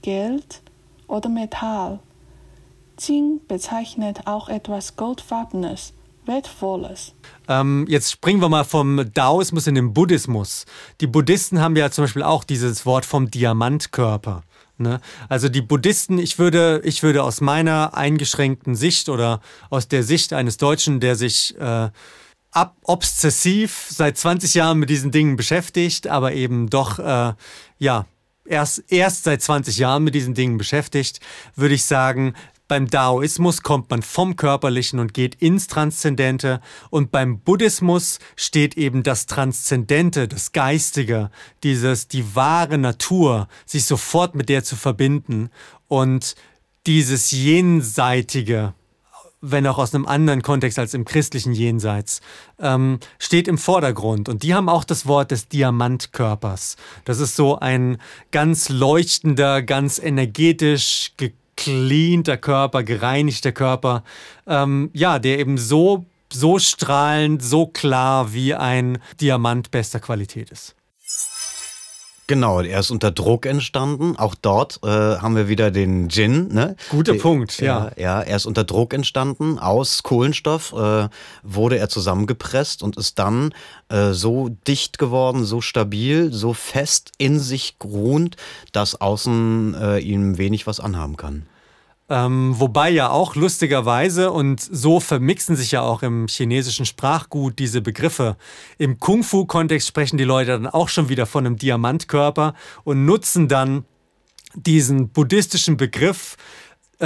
Geld oder Metall. Jing bezeichnet auch etwas Goldfarbenes, Wertvolles. Ähm, jetzt springen wir mal vom Daoismus in den Buddhismus. Die Buddhisten haben ja zum Beispiel auch dieses Wort vom Diamantkörper. Ne? Also die Buddhisten, ich würde, ich würde aus meiner eingeschränkten Sicht oder aus der Sicht eines Deutschen, der sich äh, ab obsessiv seit 20 Jahren mit diesen Dingen beschäftigt, aber eben doch äh, ja erst, erst seit 20 Jahren mit diesen Dingen beschäftigt, würde ich sagen, beim Daoismus kommt man vom Körperlichen und geht ins Transzendente. Und beim Buddhismus steht eben das Transzendente, das Geistige, dieses, die wahre Natur, sich sofort mit der zu verbinden und dieses Jenseitige, wenn auch aus einem anderen Kontext als im christlichen Jenseits, ähm, steht im Vordergrund. Und die haben auch das Wort des Diamantkörpers. Das ist so ein ganz leuchtender, ganz energetisch gecleanter Körper, gereinigter Körper, ähm, ja, der eben so, so strahlend, so klar wie ein Diamant bester Qualität ist. Genau, er ist unter Druck entstanden. Auch dort äh, haben wir wieder den Gin. Ne? Guter Punkt, ja. ja. er ist unter Druck entstanden. Aus Kohlenstoff äh, wurde er zusammengepresst und ist dann äh, so dicht geworden, so stabil, so fest in sich ruhend, dass außen äh, ihm wenig was anhaben kann. Ähm, wobei ja auch lustigerweise, und so vermixen sich ja auch im chinesischen Sprachgut diese Begriffe. Im Kung-Fu-Kontext sprechen die Leute dann auch schon wieder von einem Diamantkörper und nutzen dann diesen buddhistischen Begriff äh,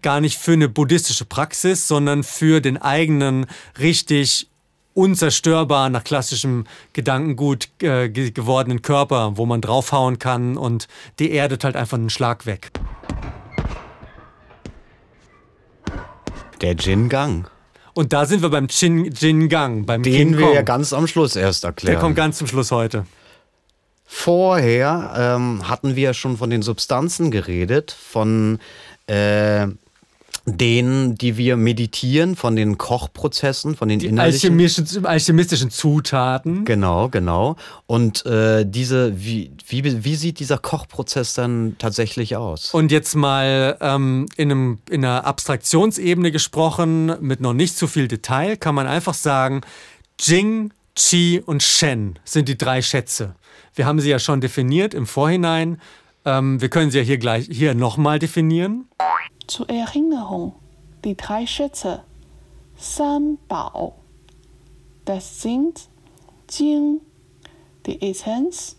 gar nicht für eine buddhistische Praxis, sondern für den eigenen richtig unzerstörbar nach klassischem Gedankengut äh, gewordenen Körper, wo man draufhauen kann und die erdet halt einfach einen Schlag weg. Der Gin Gang. Und da sind wir beim Chin, Jin Gang, beim Den King wir Kong. ja ganz am Schluss erst erklären. Der kommt ganz zum Schluss heute. Vorher ähm, hatten wir schon von den Substanzen geredet, von äh, denen, die wir meditieren, von den Kochprozessen, von den Die innerlichen. alchemistischen, alchemistischen Zutaten. Genau, genau. Und äh, diese, wie, wie, wie sieht dieser Kochprozess dann tatsächlich aus? Und jetzt mal ähm, in, einem, in einer Abstraktionsebene gesprochen, mit noch nicht zu viel Detail, kann man einfach sagen, Jing, Qi und Shen sind die drei Schätze. Wir haben sie ja schon definiert im Vorhinein. Ähm, wir können sie ja hier gleich hier nochmal definieren. Zur Erinnerung, die drei Schätze San Bao, das sind Jing, die Essenz,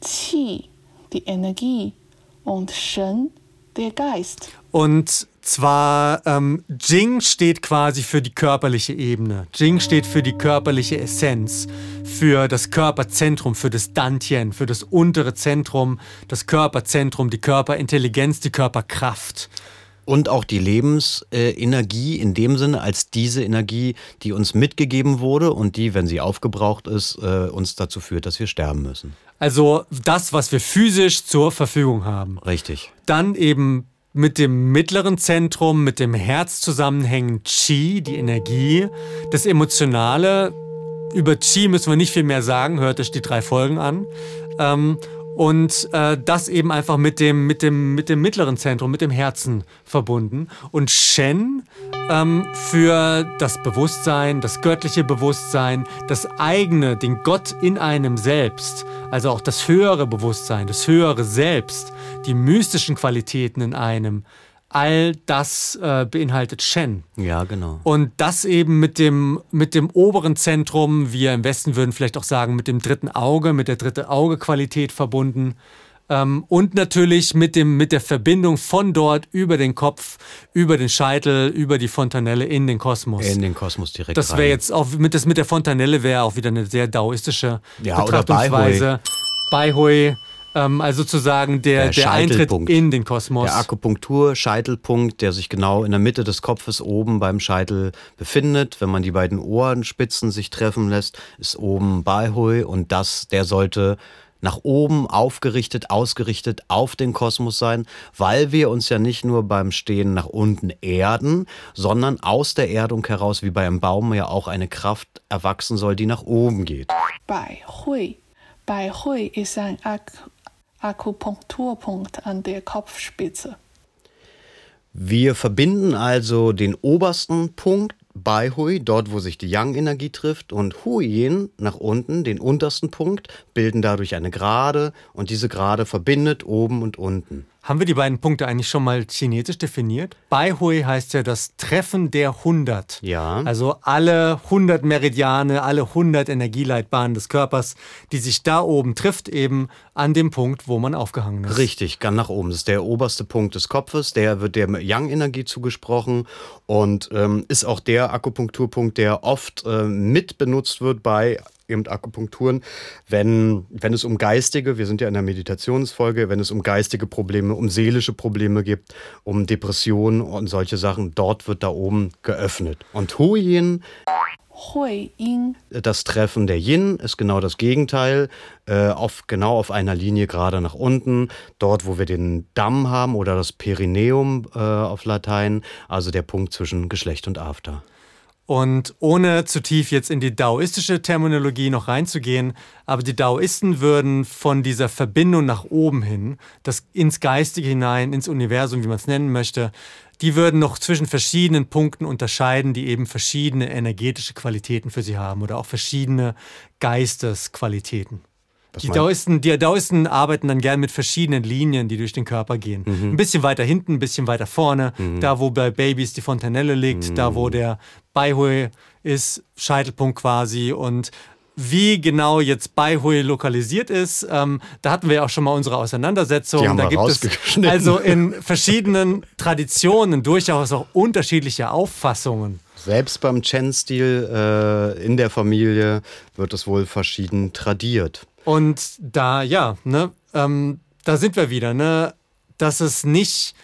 Qi, die Energie und Shen, der Geist. Und zwar, ähm, Jing steht quasi für die körperliche Ebene. Jing steht für die körperliche Essenz, für das Körperzentrum, für das Dantien, für das untere Zentrum, das Körperzentrum, die Körperintelligenz, die Körperkraft. Und auch die Lebensenergie in dem Sinne als diese Energie, die uns mitgegeben wurde und die, wenn sie aufgebraucht ist, äh, uns dazu führt, dass wir sterben müssen. Also das, was wir physisch zur Verfügung haben. Richtig. Dann eben mit dem mittleren Zentrum, mit dem Herz zusammenhängen Qi, die Energie, das Emotionale. Über Qi müssen wir nicht viel mehr sagen, hört euch die drei Folgen an. Ähm, und äh, das eben einfach mit dem, mit, dem, mit dem mittleren Zentrum, mit dem Herzen verbunden. Und Shen ähm, für das Bewusstsein, das göttliche Bewusstsein, das eigene, den Gott in einem selbst, also auch das höhere Bewusstsein, das höhere Selbst, die mystischen Qualitäten in einem, all das äh, beinhaltet Shen. Ja, genau. Und das eben mit dem, mit dem oberen Zentrum, wir im Westen würden vielleicht auch sagen, mit dem dritten Auge, mit der dritte Auge-Qualität verbunden. Ähm, und natürlich mit, dem, mit der Verbindung von dort über den Kopf, über den Scheitel, über die Fontanelle in den Kosmos. In den Kosmos direkt das wäre jetzt auch mit, das mit der Fontanelle wäre auch wieder eine sehr daoistische Ja, oder Betrachtungsweise. Baihui, ähm, also sozusagen der, Der der, Eintritt Scheitelpunkt. in den Kosmos. Der Akupunktur-Scheitelpunkt, der sich genau in der Mitte des Kopfes oben beim Scheitel befindet. Wenn man die beiden Ohrenspitzen sich treffen lässt, ist oben Baihui und das, der sollte nach oben aufgerichtet, ausgerichtet auf den Kosmos sein, weil wir uns ja nicht nur beim Stehen nach unten erden, sondern aus der Erdung heraus, wie bei einem Baum, ja auch eine Kraft erwachsen soll, die nach oben geht. Bai Hui. Bai Hui ist ein Ak Akupunkturpunkt an der Kopfspitze. Wir verbinden also den obersten Punkt bei Hui, dort wo sich die Yang-Energie trifft, und Huyin nach unten, den untersten Punkt, bilden dadurch eine Gerade und diese Gerade verbindet oben und unten. Haben wir die beiden Punkte eigentlich schon mal chinesisch definiert? Baihui heißt ja das Treffen der 100. Ja. Also alle 100 Meridiane, alle 100 Energieleitbahnen des Körpers, die sich da oben trifft, eben an dem Punkt, wo man aufgehangen ist. Richtig, ganz nach oben. Das ist der oberste Punkt des Kopfes, der wird der Yang-Energie zugesprochen und ähm, ist auch der Akupunkturpunkt, der oft ähm, mit benutzt wird bei eben Akupunkturen, wenn, wenn es um geistige, wir sind ja in der Meditationsfolge, wenn es um geistige Probleme, um seelische Probleme gibt, um Depressionen und solche Sachen, dort wird da oben geöffnet. Und Huyin Hui Yin das Treffen der Yin ist genau das Gegenteil, äh, auf, genau auf einer Linie gerade nach unten, dort wo wir den Damm haben oder das Perineum äh, auf Latein, also der Punkt zwischen Geschlecht und After. Und ohne zu tief jetzt in die daoistische Terminologie noch reinzugehen, aber die Daoisten würden von dieser Verbindung nach oben hin, das ins Geistige hinein, ins Universum, wie man es nennen möchte, die würden noch zwischen verschiedenen Punkten unterscheiden, die eben verschiedene energetische Qualitäten für sie haben oder auch verschiedene Geistesqualitäten. Was Die Daoisten, die Daoisten arbeiten dann gern mit verschiedenen Linien, die durch den Körper gehen. Mhm. Ein bisschen weiter hinten, ein bisschen weiter vorne. Da, wo bei Babys die Fontanelle liegt, da, Mhm. wo der Baihui ist, Scheitelpunkt quasi. Und wie genau jetzt Baihui lokalisiert ist, ähm, da hatten wir ja auch schon mal unsere Auseinandersetzung. Die haben da wir gibt es also in verschiedenen Traditionen durchaus auch unterschiedliche Auffassungen. Selbst beim Chen-Stil äh, in der Familie wird es wohl verschieden tradiert. Und da, ja, ne, ähm, da sind wir wieder, ne, dass es nicht,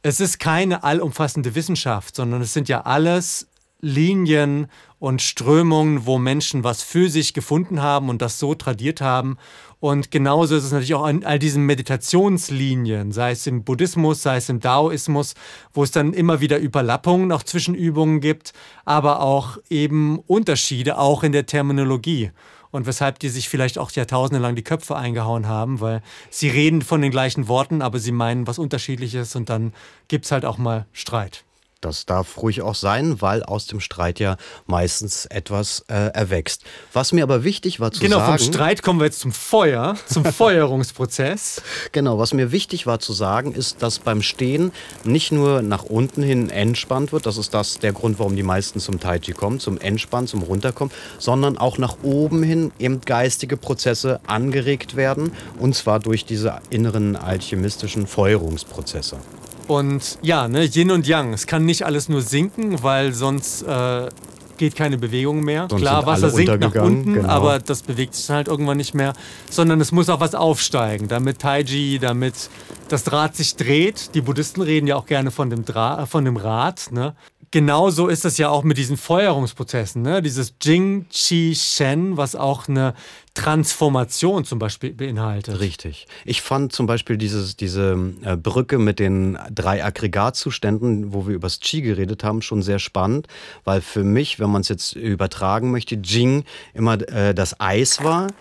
es ist keine allumfassende Wissenschaft, sondern es sind ja alles Linien und Strömungen, wo Menschen was für sich gefunden haben und das so tradiert haben. Und genauso ist es natürlich auch an all diesen Meditationslinien, sei es im Buddhismus, sei es im Daoismus, wo es dann immer wieder Überlappungen auch zwischen Übungen gibt, aber auch eben Unterschiede, auch in der Terminologie und weshalb die sich vielleicht auch jahrtausende lang die Köpfe eingehauen haben, weil sie reden von den gleichen Worten, aber sie meinen was Unterschiedliches und dann gibt es halt auch mal Streit. Das darf ruhig auch sein, weil aus dem Streit ja meistens etwas äh, erwächst. Was mir aber wichtig war zu genau, sagen. Genau, vom Streit kommen wir jetzt zum Feuer, zum Feuerungsprozess. Genau, was mir wichtig war zu sagen, ist, dass beim Stehen nicht nur nach unten hin entspannt wird, das ist das der Grund, warum die meisten zum Tai Chi kommen, zum Entspannen, zum Runterkommen, sondern auch nach oben hin eben geistige Prozesse angeregt werden und zwar durch diese inneren alchemistischen Feuerungsprozesse. Und ja, ne, Yin und Yang. Es kann nicht alles nur sinken, weil sonst äh, geht keine Bewegung mehr. Sonst Klar, Wasser sinkt nach unten, genau. aber das bewegt sich halt irgendwann nicht mehr. Sondern es muss auch was aufsteigen, damit Taiji, damit das Draht sich dreht. Die Buddhisten reden ja auch gerne von dem, Dra von dem Rad. Ne? Genauso ist es ja auch mit diesen Feuerungsprozessen. Ne? Dieses Jing, Qi, Shen, was auch eine Transformation zum Beispiel beinhaltet. Richtig. Ich fand zum Beispiel dieses, diese äh, Brücke mit den drei Aggregatzuständen, wo wir über das Qi geredet haben, schon sehr spannend, weil für mich, wenn man es jetzt übertragen möchte, Jing immer äh, das Eis war.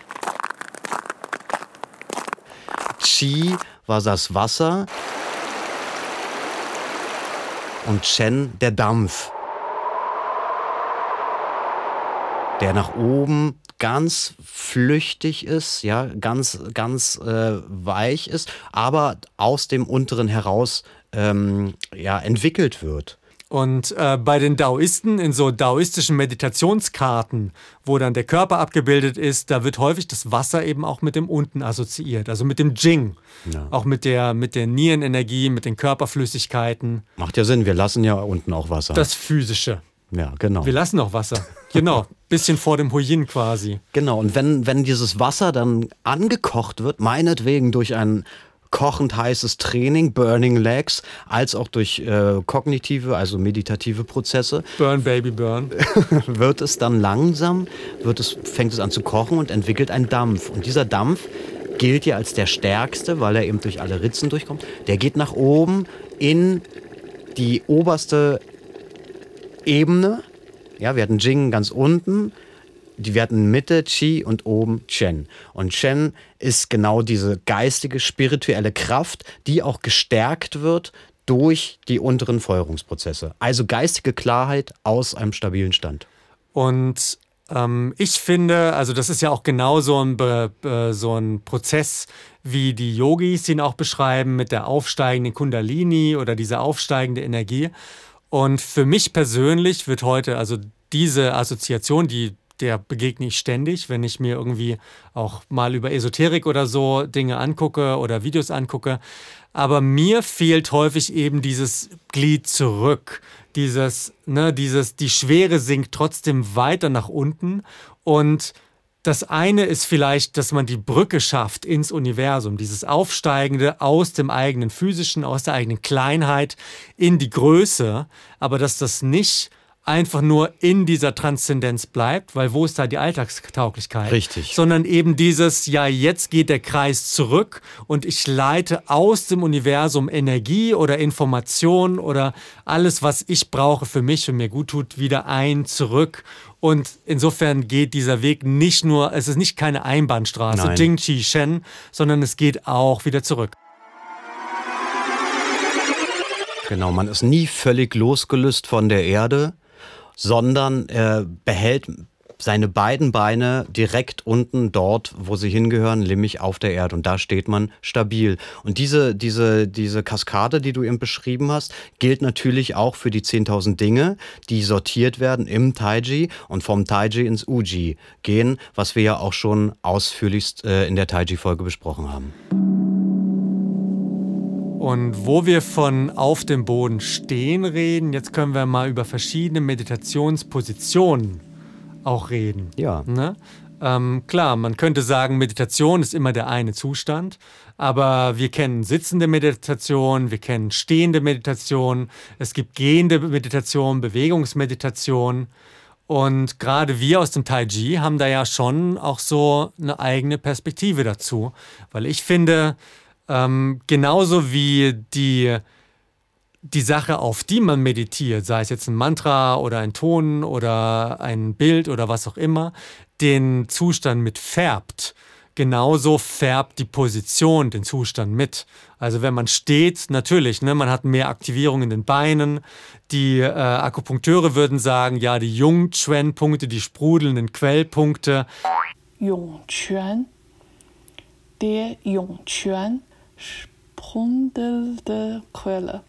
Qi war das Wasser und Chen der Dampf, der nach oben ganz flüchtig ist, ja, ganz, ganz äh, weich ist, aber aus dem unteren heraus ähm, ja, entwickelt wird. Und äh, bei den Daoisten in so daoistischen Meditationskarten, wo dann der Körper abgebildet ist, da wird häufig das Wasser eben auch mit dem Unten assoziiert, also mit dem Jing, Ja. auch mit der, mit der Nierenenergie, mit den Körperflüssigkeiten, Macht ja Sinn, wir lassen ja unten auch Wasser. das Physische. ja, genau. Wir lassen auch Wasser. Genau, bisschen vor dem Huyin quasi. Genau, und wenn, wenn dieses Wasser dann angekocht wird, meinetwegen durch ein kochend heißes Training, Burning Legs, als auch durch äh, kognitive, also meditative Prozesse, Burn, Baby, burn. wird es dann langsam, wird es, fängt es an zu kochen und entwickelt einen Dampf. Und dieser Dampf gilt ja als der stärkste, weil er eben durch alle Ritzen durchkommt. Der geht nach oben in die oberste Ebene. Ja, wir hatten Jing ganz unten, wir hatten Mitte Qi und oben Chen. Und Chen ist genau diese geistige, spirituelle Kraft, die auch gestärkt wird durch die unteren Feuerungsprozesse. Also geistige Klarheit aus einem stabilen Stand. Und ähm, ich finde, also das ist ja auch genau so ein, Be Be so ein Prozess, wie die Yogis ihn auch beschreiben, mit der aufsteigenden Kundalini oder dieser aufsteigende Energie. Und für mich persönlich wird heute, also diese Assoziation, die der begegne ich ständig, wenn ich mir irgendwie auch mal über Esoterik oder so Dinge angucke oder Videos angucke. Aber mir fehlt häufig eben dieses Glied zurück. Dieses, ne, dieses, die Schwere sinkt trotzdem weiter nach unten. Und das eine ist vielleicht, dass man die Brücke schafft ins Universum, dieses Aufsteigende aus dem eigenen physischen, aus der eigenen Kleinheit in die Größe, aber dass das nicht einfach nur in dieser Transzendenz bleibt, weil wo ist da die Alltagstauglichkeit? Richtig. Sondern eben dieses, ja, jetzt geht der Kreis zurück und ich leite aus dem Universum Energie oder Information oder alles, was ich brauche für mich und mir gut tut, wieder ein, zurück. Und insofern geht dieser Weg nicht nur, es ist nicht keine Einbahnstraße, Nein. Jing Qi Shen, sondern es geht auch wieder zurück. Genau, man ist nie völlig losgelöst von der Erde, sondern äh, behält seine beiden Beine direkt unten dort, wo sie hingehören, nämlich auf der Erde. Und da steht man stabil. Und diese, diese, diese Kaskade, die du eben beschrieben hast, gilt natürlich auch für die 10.000 Dinge, die sortiert werden im Taiji und vom Taiji ins Uji gehen, was wir ja auch schon ausführlichst äh, in der Taiji-Folge besprochen haben. Und wo wir von auf dem Boden stehen reden, jetzt können wir mal über verschiedene Meditationspositionen auch reden. Ja. Ne? Ähm, klar, man könnte sagen, Meditation ist immer der eine Zustand, aber wir kennen sitzende Meditation, wir kennen stehende Meditation, es gibt gehende Meditation, Bewegungsmeditation. Und gerade wir aus dem Tai Chi haben da ja schon auch so eine eigene Perspektive dazu, weil ich finde, ähm, genauso wie die die Sache, auf die man meditiert, sei es jetzt ein Mantra oder ein Ton oder ein Bild oder was auch immer, den Zustand mit färbt. Genauso färbt die Position den Zustand mit. Also wenn man steht, natürlich, ne, man hat mehr Aktivierung in den Beinen. Die äh, Akupunkteure würden sagen, ja, die Jungquan-Punkte, die sprudelnden Quellpunkte. Yongquan, der Yongquan, sprudelnde Quelle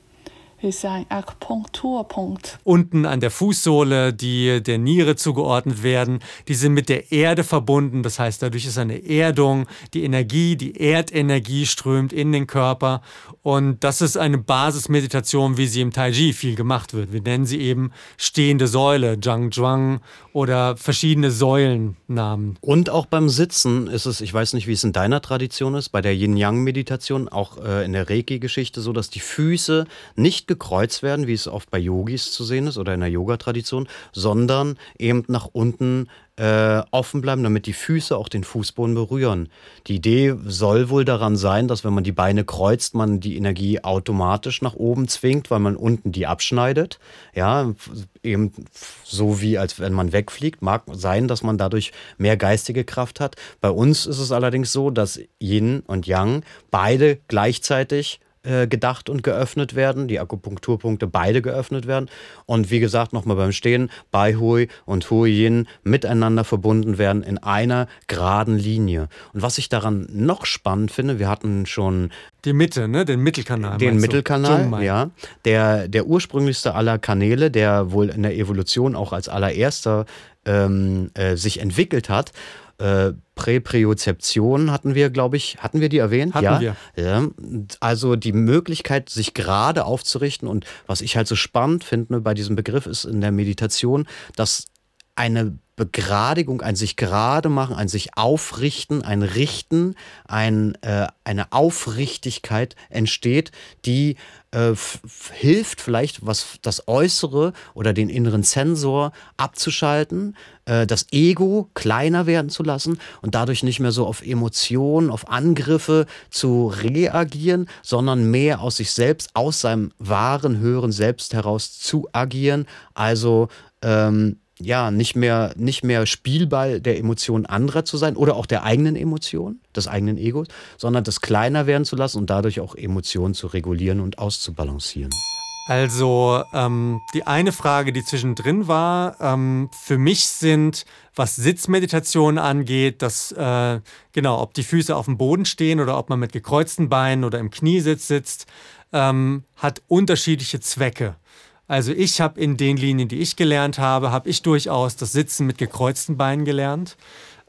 ist ein Akupunkturpunkt. Unten an der Fußsohle, die der Niere zugeordnet werden, die sind mit der Erde verbunden. Das heißt, dadurch ist eine Erdung. Die Energie, die Erdenergie strömt in den Körper. Und das ist eine Basismeditation, wie sie im Tai Chi viel gemacht wird. Wir nennen sie eben stehende Säule, Zhang Zhuang oder verschiedene Säulennamen. Und auch beim Sitzen ist es, ich weiß nicht, wie es in deiner Tradition ist, bei der Yin-Yang-Meditation, auch äh, in der Reiki-Geschichte so, dass die Füße nicht gekreuzt werden, wie es oft bei Yogis zu sehen ist oder in der Yoga-Tradition, sondern eben nach unten äh, offen bleiben, damit die Füße auch den Fußboden berühren. Die Idee soll wohl daran sein, dass wenn man die Beine kreuzt, man die Energie automatisch nach oben zwingt, weil man unten die abschneidet. Ja, eben so wie als wenn man wegfliegt. Mag sein, dass man dadurch mehr geistige Kraft hat. Bei uns ist es allerdings so, dass Yin und Yang beide gleichzeitig äh, gedacht und geöffnet werden, die Akupunkturpunkte beide geöffnet werden und wie gesagt nochmal beim Stehen Bai Hui und Hui Yin miteinander verbunden werden in einer geraden Linie. Und was ich daran noch spannend finde, wir hatten schon die Mitte, ne? Den Mittelkanal. Den Mittelkanal, ja. Der, der ursprünglichste aller Kanäle, der wohl in der Evolution auch als allererster ähm, äh, sich entwickelt hat äh, Präpriozeption hatten wir, glaube ich, hatten wir die erwähnt? Hatten ja. wir. ja. Also die Möglichkeit, sich gerade aufzurichten und was ich halt so spannend finde bei diesem Begriff ist in der Meditation, dass eine Begradigung, ein sich gerade machen, ein sich aufrichten, ein Richten, ein, äh, eine Aufrichtigkeit entsteht, die äh, hilft vielleicht, was das Äußere oder den inneren Sensor abzuschalten, äh, das Ego kleiner werden zu lassen und dadurch nicht mehr so auf Emotionen, auf Angriffe zu reagieren, sondern mehr aus sich selbst, aus seinem wahren, höheren Selbst heraus zu agieren. Also ähm, ja, nicht mehr, nicht mehr Spielball der Emotionen anderer zu sein oder auch der eigenen Emotionen, des eigenen Egos, sondern das kleiner werden zu lassen und dadurch auch Emotionen zu regulieren und auszubalancieren. Also ähm, die eine Frage, die zwischendrin war, ähm, für mich sind, was Sitzmeditation angeht, dass äh, genau, ob die Füße auf dem Boden stehen oder ob man mit gekreuzten Beinen oder im Kniesitz sitzt, ähm, hat unterschiedliche Zwecke. Also ich habe in den Linien, die ich gelernt habe, habe ich durchaus das Sitzen mit gekreuzten Beinen gelernt.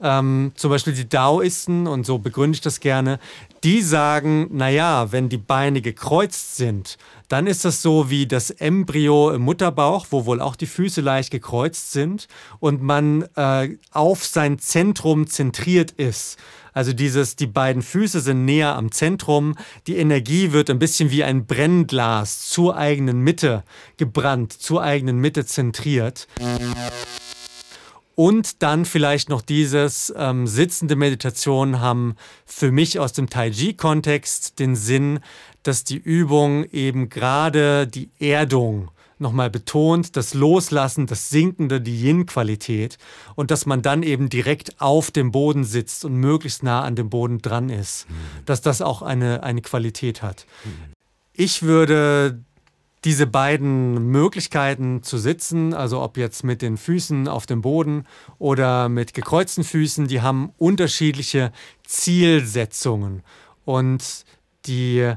Ähm, zum Beispiel die Daoisten, und so begründe ich das gerne, die sagen, naja, wenn die Beine gekreuzt sind, dann ist das so wie das Embryo im Mutterbauch, wo wohl auch die Füße leicht gekreuzt sind und man äh, auf sein Zentrum zentriert ist. Also dieses, die beiden Füße sind näher am Zentrum, die Energie wird ein bisschen wie ein Brennglas zur eigenen Mitte gebrannt, zur eigenen Mitte zentriert. Und dann vielleicht noch dieses ähm, sitzende Meditation haben für mich aus dem Tai Chi-Kontext den Sinn, dass die Übung eben gerade die Erdung nochmal betont, das Loslassen, das Sinkende, die Yin-Qualität und dass man dann eben direkt auf dem Boden sitzt und möglichst nah an dem Boden dran ist, mhm. dass das auch eine, eine Qualität hat. Mhm. Ich würde diese beiden Möglichkeiten zu sitzen, also ob jetzt mit den Füßen auf dem Boden oder mit gekreuzten Füßen, die haben unterschiedliche Zielsetzungen. Und die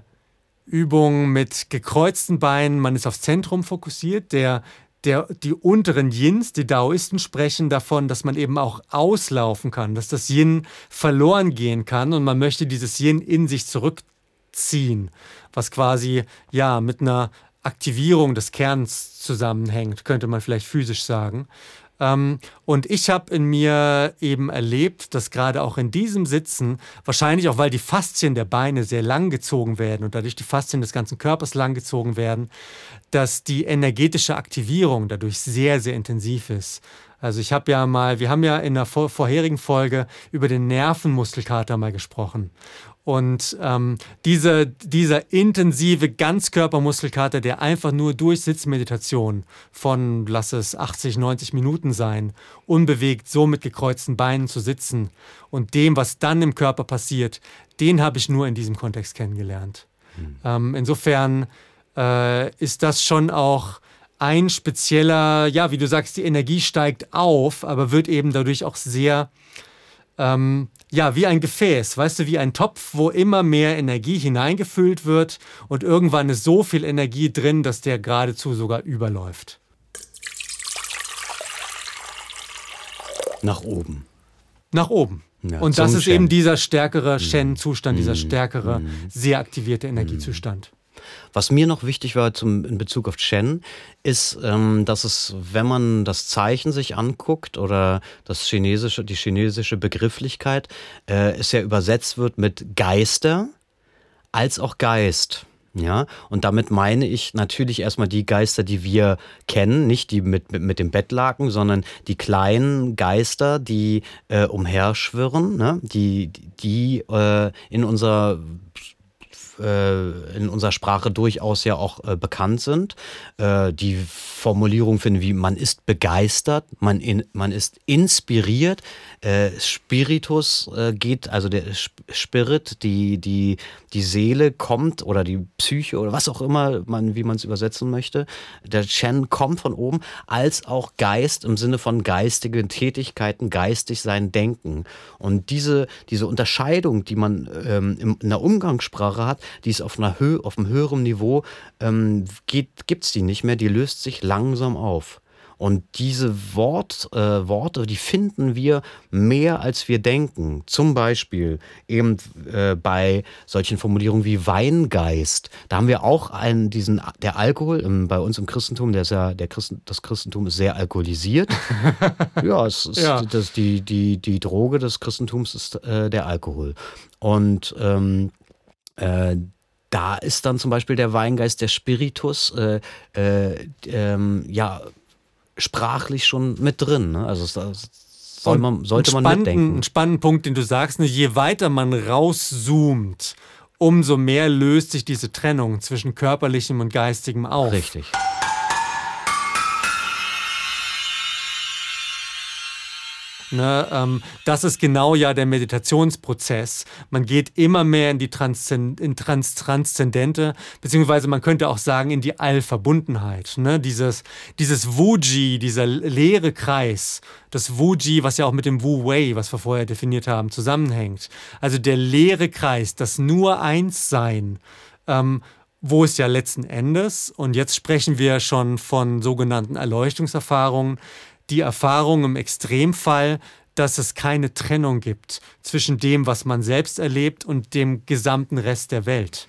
Übung mit gekreuzten Beinen, man ist aufs Zentrum fokussiert. Der, der, die unteren Yins, die Daoisten sprechen davon, dass man eben auch auslaufen kann, dass das Yin verloren gehen kann und man möchte dieses Yin in sich zurückziehen, was quasi ja mit einer Aktivierung des Kerns zusammenhängt, könnte man vielleicht physisch sagen. Ähm, und ich habe in mir eben erlebt, dass gerade auch in diesem Sitzen, wahrscheinlich auch weil die Faszien der Beine sehr lang gezogen werden und dadurch die Faszien des ganzen Körpers lang gezogen werden, dass die energetische Aktivierung dadurch sehr, sehr intensiv ist. Also ich habe ja mal, wir haben ja in der vor vorherigen Folge über den Nervenmuskelkater mal gesprochen. Und ähm, diese, dieser intensive Ganzkörpermuskelkater, der einfach nur durch Sitzmeditation von, lass es 80, 90 Minuten sein, unbewegt so mit gekreuzten Beinen zu sitzen und dem, was dann im Körper passiert, den habe ich nur in diesem Kontext kennengelernt. Mhm. Ähm, insofern äh, ist das schon auch ein spezieller, ja, wie du sagst, die Energie steigt auf, aber wird eben dadurch auch sehr ähm, ja, wie ein Gefäß, weißt du, wie ein Topf, wo immer mehr Energie hineingefüllt wird und irgendwann ist so viel Energie drin, dass der geradezu sogar überläuft. Nach oben. Nach oben. Ja, und das ist Shen. eben dieser stärkere mhm. Shen-Zustand, dieser mhm. stärkere, mhm. sehr aktivierte Energiezustand. Was mir noch wichtig war zum, in Bezug auf Chen, ist, ähm, dass es, wenn man das Zeichen sich anguckt oder das chinesische, die chinesische Begrifflichkeit, äh, es ja übersetzt wird mit Geister als auch Geist. Ja, und damit meine ich natürlich erstmal die Geister, die wir kennen, nicht die mit, mit, mit dem Bettlaken, sondern die kleinen Geister, die äh, umherschwirren, ne? die, die äh, in unserer äh, in unserer Sprache durchaus ja auch äh, bekannt sind. Äh, die Formulierung finden wie man ist begeistert, man, in, man ist inspiriert. Äh, Spiritus äh, geht, also der Spirit, die, die, die Seele kommt oder die Psyche oder was auch immer, man, wie man es übersetzen möchte. Der Chen kommt von oben, als auch Geist im Sinne von geistigen Tätigkeiten, geistig sein Denken. Und diese, diese Unterscheidung, die man ähm, in der Umgangssprache hat, die ist auf, einer Höhe, auf einem höheren Niveau, ähm, gibt es die nicht mehr, die löst sich langsam auf. Und diese Wort, äh, Worte, die finden wir mehr, als wir denken. Zum Beispiel eben äh, bei solchen Formulierungen wie Weingeist. Da haben wir auch einen, diesen, der Alkohol im, bei uns im Christentum, der ist ja, der Christen, das Christentum ist sehr alkoholisiert. ja, es ist ja. Das, die, die, die Droge des Christentums ist äh, der Alkohol. Und ähm, äh, da ist dann zum Beispiel der Weingeist, der Spiritus, äh, äh, ähm, ja, sprachlich schon mit drin. Ne? Also das soll man, sollte man mitdenken. Ein spannender Punkt, den du sagst, ne? je weiter man rauszoomt, umso mehr löst sich diese Trennung zwischen körperlichem und geistigem auf. Richtig. Ne, ähm, das ist genau ja der Meditationsprozess. Man geht immer mehr in die Transzend in Trans Transzendente, beziehungsweise man könnte auch sagen in die Allverbundenheit. Ne? Dieses, dieses Wuji, dieser leere Kreis, das Wuji, was ja auch mit dem Wu Wei, was wir vorher definiert haben, zusammenhängt. Also der leere Kreis, das nur eins sein. Ähm, wo es ja letzten Endes, und jetzt sprechen wir schon von sogenannten Erleuchtungserfahrungen, die Erfahrung im Extremfall, dass es keine Trennung gibt zwischen dem, was man selbst erlebt und dem gesamten Rest der Welt.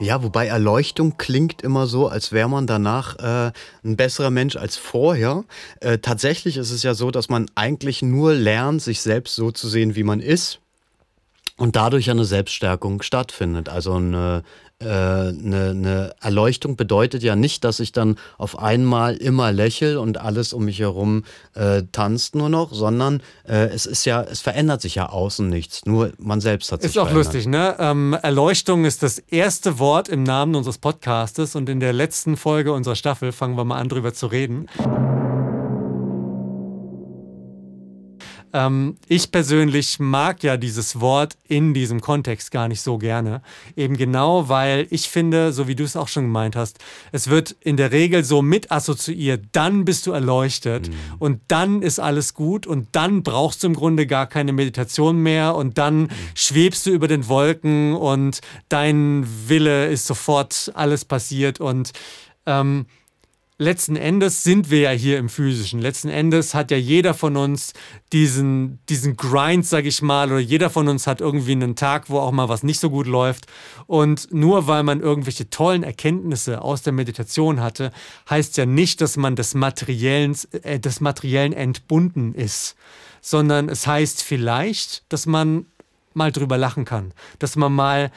Ja, wobei Erleuchtung klingt immer so, als wäre man danach äh, ein besserer Mensch als vorher. Äh, tatsächlich ist es ja so, dass man eigentlich nur lernt, sich selbst so zu sehen, wie man ist. Und dadurch eine Selbststärkung stattfindet. Also eine eine, äh, eine Erleuchtung bedeutet ja nicht, dass ich dann auf einmal immer lächel und alles um mich herum äh, tanzt nur noch, sondern äh, es ist ja, es verändert sich ja außen nichts. Nur man selbst hat sich Ist auch verändert. lustig, ne? Ähm, Erleuchtung ist das erste Wort im Namen unseres Podcastes und in der letzten Folge unserer Staffel fangen wir mal an, drüber zu reden. Ähm, ich persönlich mag ja dieses Wort in diesem Kontext gar nicht so gerne. Eben genau, weil ich finde, so wie du es auch schon gemeint hast, es wird in der Regel so mit assoziiert, dann bist du erleuchtet mhm. und dann ist alles gut und dann brauchst du im Grunde gar keine Meditation mehr und dann mhm. schwebst du über den Wolken und dein Wille ist sofort alles passiert und ähm, letzten Endes sind wir ja hier im Physischen. Letzten Endes hat ja jeder von uns diesen, diesen Grind, sag ich mal, oder jeder von uns hat irgendwie einen Tag, wo auch mal was nicht so gut läuft. Und nur weil man irgendwelche tollen Erkenntnisse aus der Meditation hatte, heißt ja nicht, dass man des Materiellen, äh, des Materiellen entbunden ist, sondern es heißt vielleicht, dass man mal drüber lachen kann, dass man mal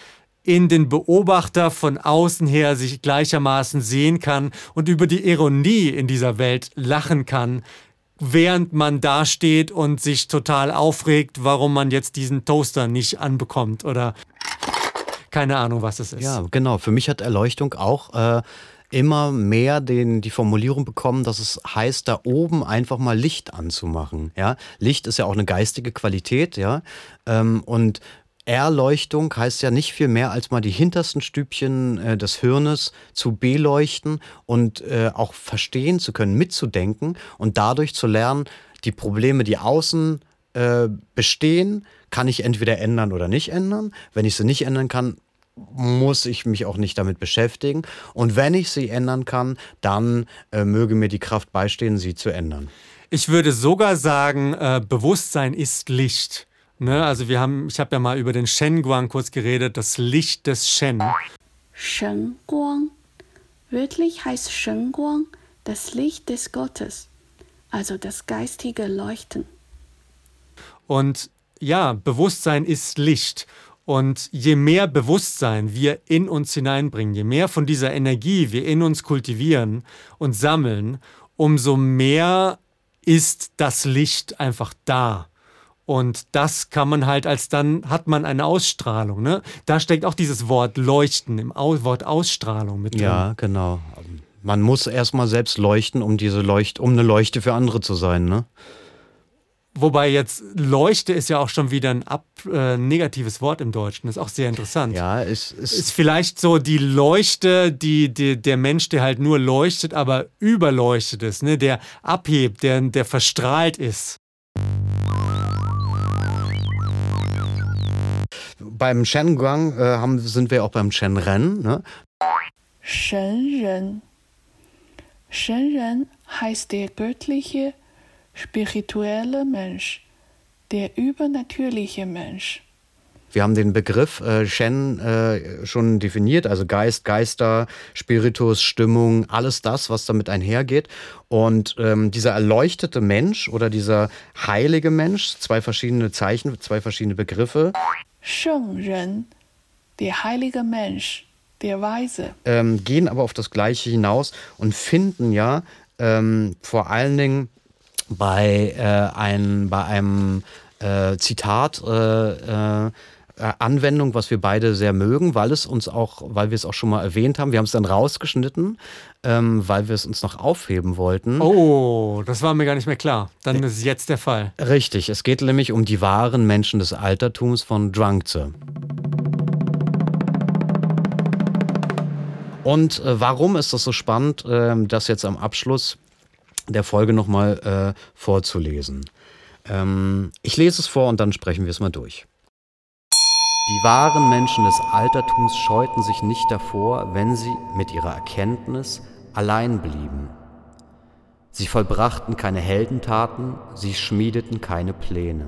in den Beobachter von außen her sich gleichermaßen sehen kann und über die Ironie in dieser Welt lachen kann, während man dasteht und sich total aufregt, warum man jetzt diesen Toaster nicht anbekommt oder keine Ahnung, was es ist. Ja, genau. Für mich hat Erleuchtung auch äh, immer mehr den, die Formulierung bekommen, dass es heißt, da oben einfach mal Licht anzumachen. Ja? Licht ist ja auch eine geistige Qualität, ja. Ähm, und Erleuchtung heißt ja nicht viel mehr, als mal die hintersten Stübchen äh, des Hirnes zu beleuchten und äh, auch verstehen zu können, mitzudenken und dadurch zu lernen, die Probleme, die außen äh, bestehen, kann ich entweder ändern oder nicht ändern. Wenn ich sie nicht ändern kann, muss ich mich auch nicht damit beschäftigen. Und wenn ich sie ändern kann, dann äh, möge mir die Kraft beistehen, sie zu ändern. Ich würde sogar sagen, äh, Bewusstsein ist Licht. Ne? Also wir haben, ich habe ja mal über den Shen Guang kurz geredet, das Licht des Shen. Shen Guang. Wörtlich heißt Shen Guang das Licht des Gottes, also das geistige Leuchten. Und ja, Bewusstsein ist Licht. Und je mehr Bewusstsein wir in uns hineinbringen, je mehr von dieser Energie wir in uns kultivieren und sammeln, umso mehr ist das Licht einfach da. Und das kann man halt als dann hat man eine Ausstrahlung. Ne? Da steckt auch dieses Wort Leuchten im Wort Ausstrahlung mit drin. Ja, genau. Man muss erstmal selbst leuchten, um diese Leucht, um eine Leuchte für andere zu sein, ne? Wobei jetzt Leuchte ist ja auch schon wieder ein ab, äh, negatives Wort im Deutschen. Das ist auch sehr interessant. Ja, es ist, ist vielleicht so die Leuchte, die, die, der Mensch, der halt nur leuchtet, aber überleuchtet ist, ne? der abhebt, der, der verstrahlt ist. Beim Shenguang äh, haben, sind wir auch beim Shenren. Ne? Shenren. Shenren heißt der göttliche, spirituelle Mensch, der übernatürliche Mensch. Wir haben den Begriff äh, Shen äh, schon definiert, also Geist, Geister, Spiritus, Stimmung, alles das, was damit einhergeht. Und ähm, dieser erleuchtete Mensch oder dieser heilige Mensch, zwei verschiedene Zeichen, zwei verschiedene Begriffe. Shengren, der heilige Mensch, der Weise. Ähm, gehen aber auf das Gleiche hinaus und finden ja ähm, vor allen Dingen bei, äh, ein, bei einem äh, Zitat äh äh, Anwendung, was wir beide sehr mögen, weil es uns auch, weil wir es auch schon mal erwähnt haben. Wir haben es dann rausgeschnitten, ähm, weil wir es uns noch aufheben wollten. Oh, das war mir gar nicht mehr klar. Dann ist jetzt der Fall. Richtig, es geht nämlich um die wahren Menschen des Altertums von Drangze. Und äh, warum ist das so spannend, äh, das jetzt am Abschluss der Folge nochmal äh, vorzulesen? Ähm, ich lese es vor und dann sprechen wir es mal durch. Die wahren Menschen des Altertums scheuten sich nicht davor, wenn sie mit ihrer Erkenntnis allein blieben. Sie vollbrachten keine Heldentaten, sie schmiedeten keine Pläne.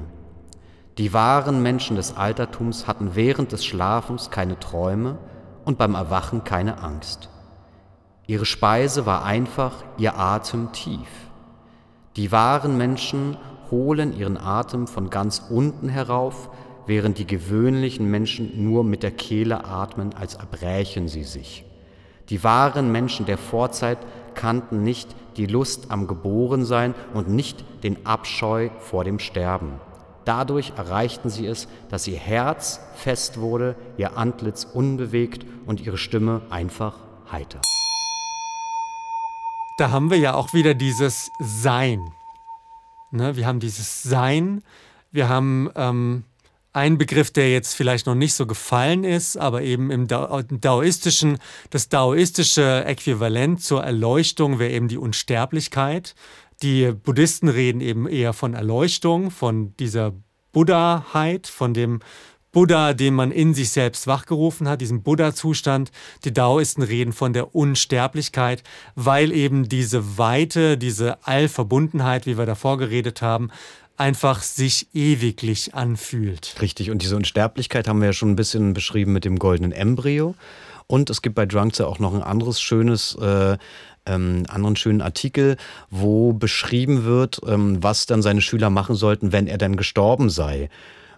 Die wahren Menschen des Altertums hatten während des Schlafens keine Träume und beim Erwachen keine Angst. Ihre Speise war einfach, ihr Atem tief. Die wahren Menschen holen ihren Atem von ganz unten herauf, während die gewöhnlichen Menschen nur mit der Kehle atmen, als erbrächen sie sich. Die wahren Menschen der Vorzeit kannten nicht die Lust am Geborensein und nicht den Abscheu vor dem Sterben. Dadurch erreichten sie es, dass ihr Herz fest wurde, ihr Antlitz unbewegt und ihre Stimme einfach heiter. Da haben wir ja auch wieder dieses Sein. Ne, wir haben dieses Sein, wir haben ähm, ein Begriff, der jetzt vielleicht noch nicht so gefallen ist, aber eben im Daoistischen, das daoistische Äquivalent zur Erleuchtung wäre eben die Unsterblichkeit. Die Buddhisten reden eben eher von Erleuchtung, von dieser Buddhaheit, von dem Buddha, den man in sich selbst wachgerufen hat, diesen Buddha-Zustand. Die Daoisten reden von der Unsterblichkeit, weil eben diese Weite, diese Allverbundenheit, wie wir davor geredet haben, einfach sich ewiglich anfühlt. Richtig, und diese Unsterblichkeit haben wir ja schon ein bisschen beschrieben mit dem goldenen Embryo. Und es gibt bei Drunkzer auch noch ein anderes schönes, äh, ähm, anderen schönen Artikel, wo beschrieben wird, ähm, was dann seine Schüler machen sollten, wenn er dann gestorben sei.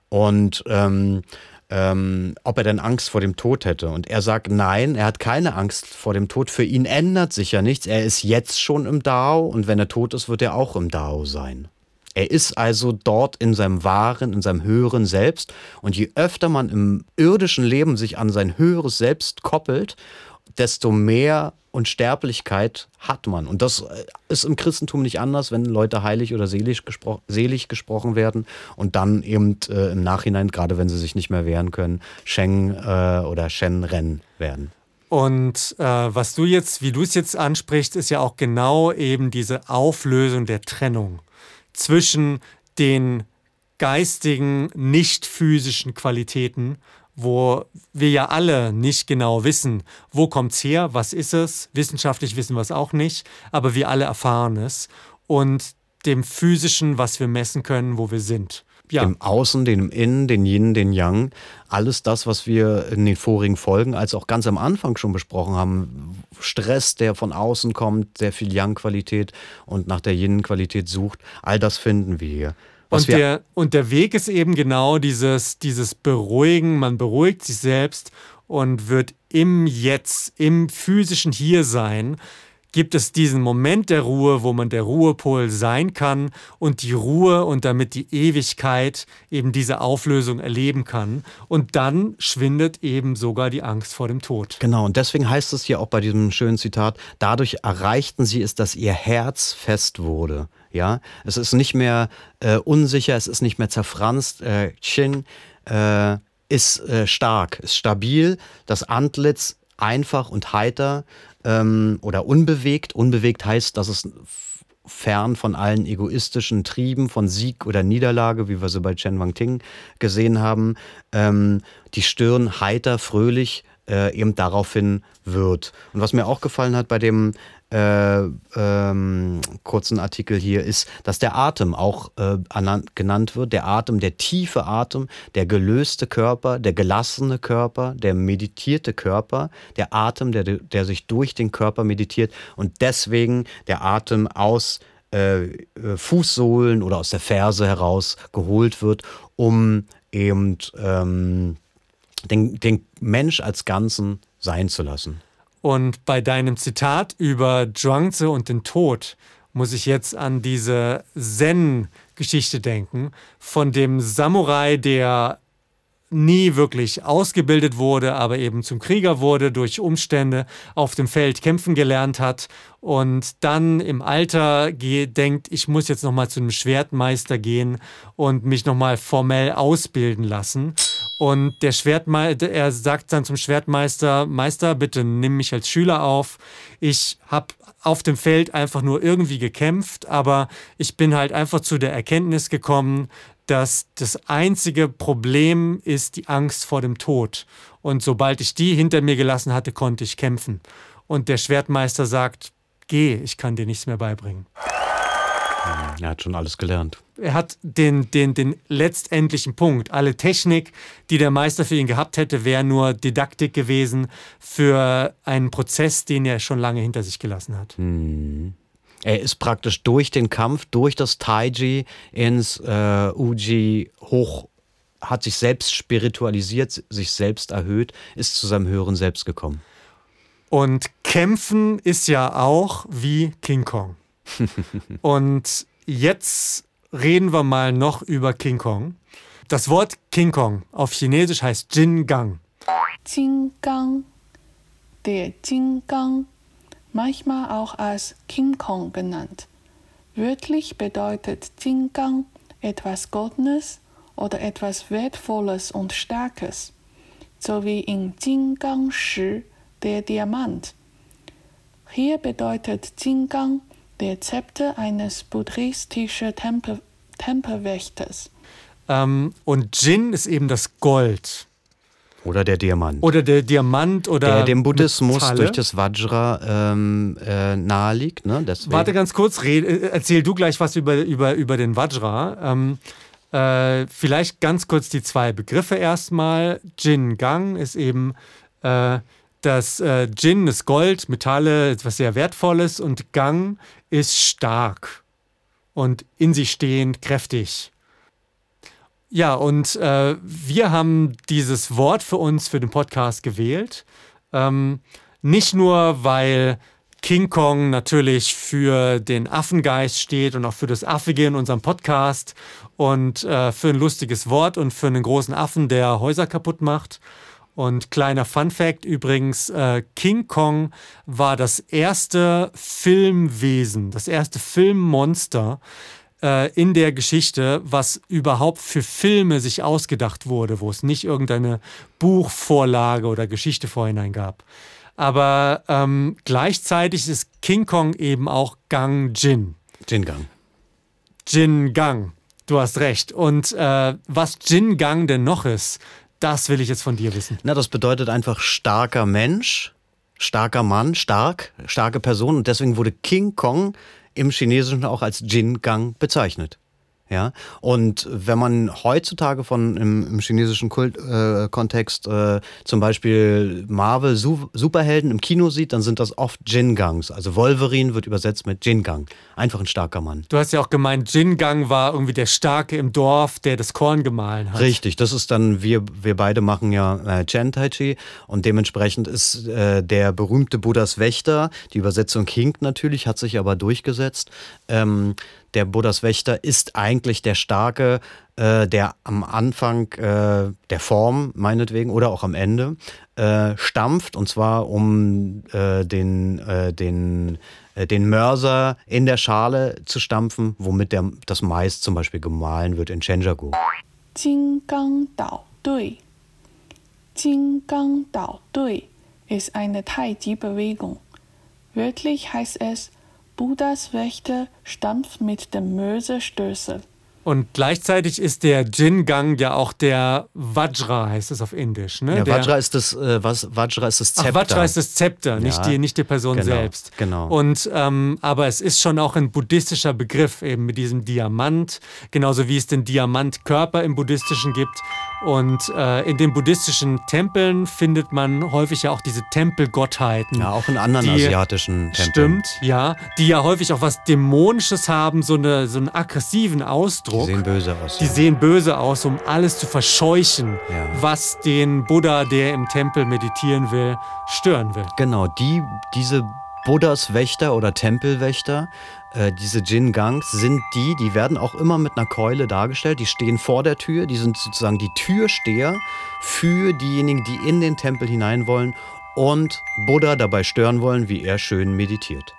Und ähm, ähm, ob er denn Angst vor dem Tod hätte. Und er sagt, nein, er hat keine Angst vor dem Tod. Für ihn ändert sich ja nichts. Er ist jetzt schon im Dao und wenn er tot ist, wird er auch im Dao sein. Er ist also dort in seinem wahren, in seinem höheren Selbst. Und je öfter man im irdischen Leben sich an sein höheres Selbst koppelt, desto mehr Unsterblichkeit hat man. Und das äh, ist im Christentum nicht anders, wenn Leute heilig oder selig, gespro selig gesprochen werden und dann eben äh, im Nachhinein, gerade wenn sie sich nicht mehr wehren können, Sheng äh, oder Shen Ren werden. Und äh, was du jetzt, wie du es jetzt ansprichst, ist ja auch genau eben diese Auflösung der Trennung zwischen den geistigen, nicht physischen Qualitäten, wo wir ja alle nicht genau wissen, wo kommt es her, was ist es, wissenschaftlich wissen wir es auch nicht, aber wir alle erfahren es und dem physischen, was wir messen können, wo wir sind. Ja. Dem Außen, dem Innen, den Yin, den Yang, alles das, was wir in den vorigen Folgen, als auch ganz am Anfang schon besprochen haben, Stress, der von außen kommt, sehr viel Yang-Qualität und nach der Yin-Qualität sucht, all das finden wir hier. Und der, und der Weg ist eben genau dieses, dieses Beruhigen, man beruhigt sich selbst und wird im Jetzt, im physischen Hiersein gibt es diesen Moment der Ruhe, wo man der Ruhepol sein kann und die Ruhe und damit die Ewigkeit eben diese Auflösung erleben kann. Und dann schwindet eben sogar die Angst vor dem Tod. Genau, und deswegen heißt es hier auch bei diesem schönen Zitat, dadurch erreichten sie es, dass ihr Herz fest wurde. Ja, es ist nicht mehr äh, unsicher, es ist nicht mehr zerfranst. Äh, Chin äh, ist äh, stark, ist stabil, das Antlitz einfach und heiter ähm, oder unbewegt. Unbewegt heißt, dass es fern von allen egoistischen Trieben von Sieg oder Niederlage, wie wir sie bei Chen Wang Ting gesehen haben, ähm, die Stirn heiter, fröhlich äh, eben daraufhin wird. Und was mir auch gefallen hat bei dem äh, ähm, kurzen Artikel hier ist, dass der Atem auch äh, genannt wird. Der Atem, der tiefe Atem, der gelöste Körper, der gelassene Körper, der meditierte Körper, der Atem, der, der sich durch den Körper meditiert und deswegen der Atem aus äh, äh Fußsohlen oder aus der Ferse heraus geholt wird, um eben ähm, den, den Mensch als Ganzen sein zu lassen. Und bei deinem Zitat über Zhuangzi und den Tod muss ich jetzt an diese Zen-Geschichte denken, von dem Samurai, der nie wirklich ausgebildet wurde, aber eben zum Krieger wurde, durch Umstände auf dem Feld kämpfen gelernt hat und dann im Alter denkt, ich muss jetzt nochmal zu einem Schwertmeister gehen und mich nochmal formell ausbilden lassen. Und der Schwertmeister, er sagt dann zum Schwertmeister, Meister, bitte nimm mich als Schüler auf. Ich habe auf dem Feld einfach nur irgendwie gekämpft, aber ich bin halt einfach zu der Erkenntnis gekommen, dass das einzige Problem ist die Angst vor dem Tod. Und sobald ich die hinter mir gelassen hatte, konnte ich kämpfen. Und der Schwertmeister sagt, geh, ich kann dir nichts mehr beibringen. Er hat schon alles gelernt. Er hat den, den, den letztendlichen Punkt. Alle Technik, die der Meister für ihn gehabt hätte, wäre nur Didaktik gewesen für einen Prozess, den er schon lange hinter sich gelassen hat. Hm. Er ist praktisch durch den Kampf, durch das Taiji ins äh, Uji hoch, hat sich selbst spiritualisiert, sich selbst erhöht, ist zu seinem höheren Selbst gekommen. Und kämpfen ist ja auch wie King Kong. Und jetzt reden wir mal noch über King Kong. Das Wort King Kong auf Chinesisch heißt Jin Gang. Jin Gang, der Jin Gang, manchmal auch als King Kong genannt. Wörtlich bedeutet Jin Gang etwas Goldenes oder etwas Wertvolles und Starkes, so wie in Jin Gang Shi, der Diamant. Hier bedeutet Jin Gang der Zepter eines buddhistischen Tempel, Tempelwächters. Ähm, und Jin ist eben das Gold. Oder der Diamant. Oder der Diamant oder. der dem Buddhismus Metalle. durch das Vajra ähm, äh, naheliegt. Ne? Deswegen. Warte ganz kurz, red, äh, erzähl du gleich was über, über, über den Vajra. Ähm, äh, vielleicht ganz kurz die zwei Begriffe erstmal. Jin Gang ist eben äh, das äh, Jin ist Gold, Metalle, etwas sehr Wertvolles und Gang ist stark und in sich stehend, kräftig. Ja, und äh, wir haben dieses Wort für uns für den Podcast gewählt. Ähm, nicht nur, weil King Kong natürlich für den Affengeist steht und auch für das Affige in unserem Podcast und äh, für ein lustiges Wort und für einen großen Affen, der Häuser kaputt macht. Und kleiner Fun Fact übrigens, äh, King Kong war das erste Filmwesen, das erste Filmmonster äh, in der Geschichte, was überhaupt für Filme sich ausgedacht wurde, wo es nicht irgendeine Buchvorlage oder Geschichte vorhinein gab. Aber ähm, gleichzeitig ist King Kong eben auch Gang Jin. Jin Gang. Jin Gang. Du hast recht. Und äh, was Jin Gang denn noch ist, das will ich jetzt von dir wissen. Na, das bedeutet einfach starker Mensch, starker Mann, stark, starke Person. Und deswegen wurde King Kong im Chinesischen auch als Jin Gang bezeichnet. Ja, und wenn man heutzutage von im, im chinesischen Kult, äh, Kontext äh, zum Beispiel Marvel Su Superhelden im Kino sieht, dann sind das oft Jin-Gangs. Also Wolverine wird übersetzt mit Jin-Gang. Einfach ein starker Mann. Du hast ja auch gemeint, Jin Gang war irgendwie der Starke im Dorf, der das Korn gemahlen hat. Richtig, das ist dann, wir, wir beide machen ja äh, Chen Tai Chi und dementsprechend ist äh, der berühmte Buddhas Wächter, die Übersetzung hinkt natürlich, hat sich aber durchgesetzt. Ähm, der Buddhas Wächter ist eigentlich der Starke, äh, der am Anfang äh, der Form, meinetwegen, oder auch am Ende, äh, stampft und zwar um äh, den, äh, den, äh, den Mörser in der Schale zu stampfen, womit der, das Mais zum Beispiel gemahlen wird in Chenjagu. 金刚岛队，金刚岛队 ist eine Tai-Chi-Bewegung. Wörtlich heißt es, Buddhas Wächter stampft mit dem Mörserstößel. Und gleichzeitig ist der Jin Gang ja auch der Vajra, heißt es auf Indisch. Ne? Ja, der, Vajra ist das, äh, was, Vajra ist das Ach, Zepter. Vajra ist das Zepter, nicht, Ja, die, nicht die Person genau, selbst. genau. Und, ähm, aber es ist schon auch ein buddhistischer Begriff, eben mit diesem Diamant, genauso wie es den Diamantkörper im Buddhistischen gibt. Und äh, in den buddhistischen Tempeln findet man häufig ja auch diese Tempelgottheiten. ja, auch in anderen die- asiatischen Tempeln. Stimmt, ja. Die ja häufig auch was Dämonisches haben, so, eine, so einen aggressiven Ausdruck. Die sehen böse aus. Die sehen böse aus, um alles zu verscheuchen, Ja. was den Buddha, der im Tempel meditieren will, stören will. Genau, die, diese Buddhas Wächter oder Tempelwächter, äh, diese Jin-Gangs, sind die, die werden auch immer mit einer Keule dargestellt. Die stehen vor der Tür, die sind sozusagen die Türsteher für diejenigen, die in den Tempel hinein wollen und Buddha dabei stören wollen, wie er schön meditiert.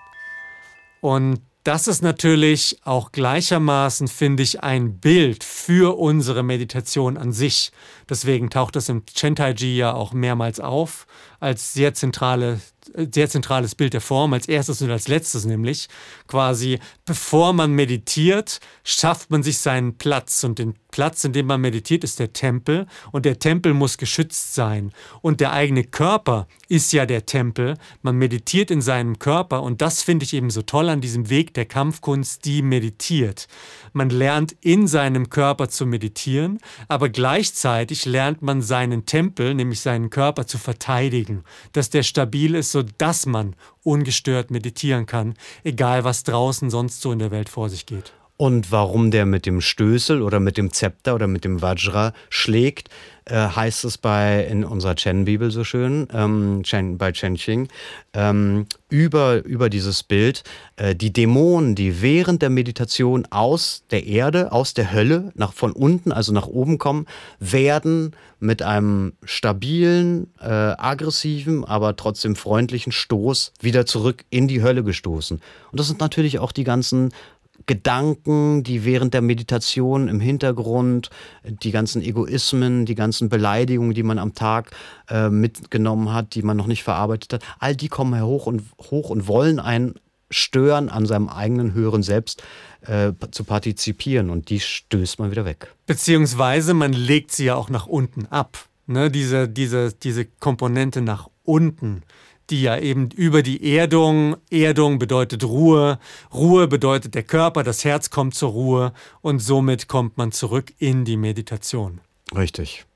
Und das ist natürlich auch gleichermaßen, finde ich, ein Bild für unsere Meditation an sich. Deswegen taucht das im Chentai-Ji ja auch mehrmals auf, als sehr, zentrale, äh, sehr zentrales Bild der Form, als erstes und als letztes nämlich. Quasi, bevor man meditiert, schafft man sich seinen Platz. Und den Platz, in dem man meditiert, ist der Tempel. Und der Tempel muss geschützt sein. Und der eigene Körper ist ja der Tempel. Man meditiert in seinem Körper. Und das finde ich eben so toll an diesem Weg der Kampfkunst, die meditiert. Man lernt in seinem Körper zu meditieren, aber gleichzeitig lernt man seinen Tempel, nämlich seinen Körper, zu verteidigen, dass der stabil ist, sodass man ungestört meditieren kann, egal was draußen sonst so in der Welt vor sich geht. Und warum der mit dem Stößel oder mit dem Zepter oder mit dem Vajra schlägt, äh, heißt es bei in unserer Chen-Bibel so schön, ähm, Chen, bei Chen Qing, ähm, über, über dieses Bild, äh, die Dämonen, die während der Meditation aus der Erde, aus der Hölle, nach, von unten, also nach oben kommen, werden mit einem stabilen, äh, aggressiven, aber trotzdem freundlichen Stoß wieder zurück in die Hölle gestoßen. Und das sind natürlich auch die ganzen Gedanken, die während der Meditation im Hintergrund, die ganzen Egoismen, die ganzen Beleidigungen, die man am Tag äh, mitgenommen hat, die man noch nicht verarbeitet hat, all die kommen hoch und hoch und wollen einen stören, an seinem eigenen höheren Selbst äh, zu partizipieren. Und die stößt man wieder weg. Beziehungsweise man legt sie ja auch nach unten ab. Ne? Diese, diese, diese Komponente nach unten, die ja eben über die Erdung, Erdung bedeutet Ruhe, Ruhe bedeutet der Körper, das Herz kommt zur Ruhe und somit kommt man zurück in die Meditation. Richtig.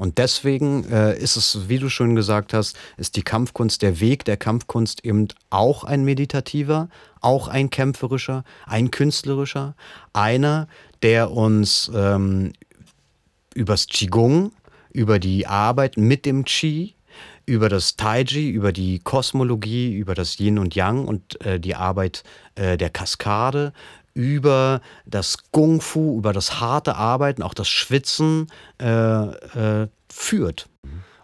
Und deswegen äh, ist es, wie du schon gesagt hast, ist die Kampfkunst, der Weg der Kampfkunst eben auch ein meditativer, auch ein kämpferischer, ein künstlerischer, einer, der uns ähm, übers Qigong, über die Arbeit mit dem Qi, über das Taiji, über die Kosmologie, über das Yin und Yang und äh, die Arbeit äh, der Kaskade, über das Kung Fu, über das harte Arbeiten, auch das Schwitzen äh, äh, führt.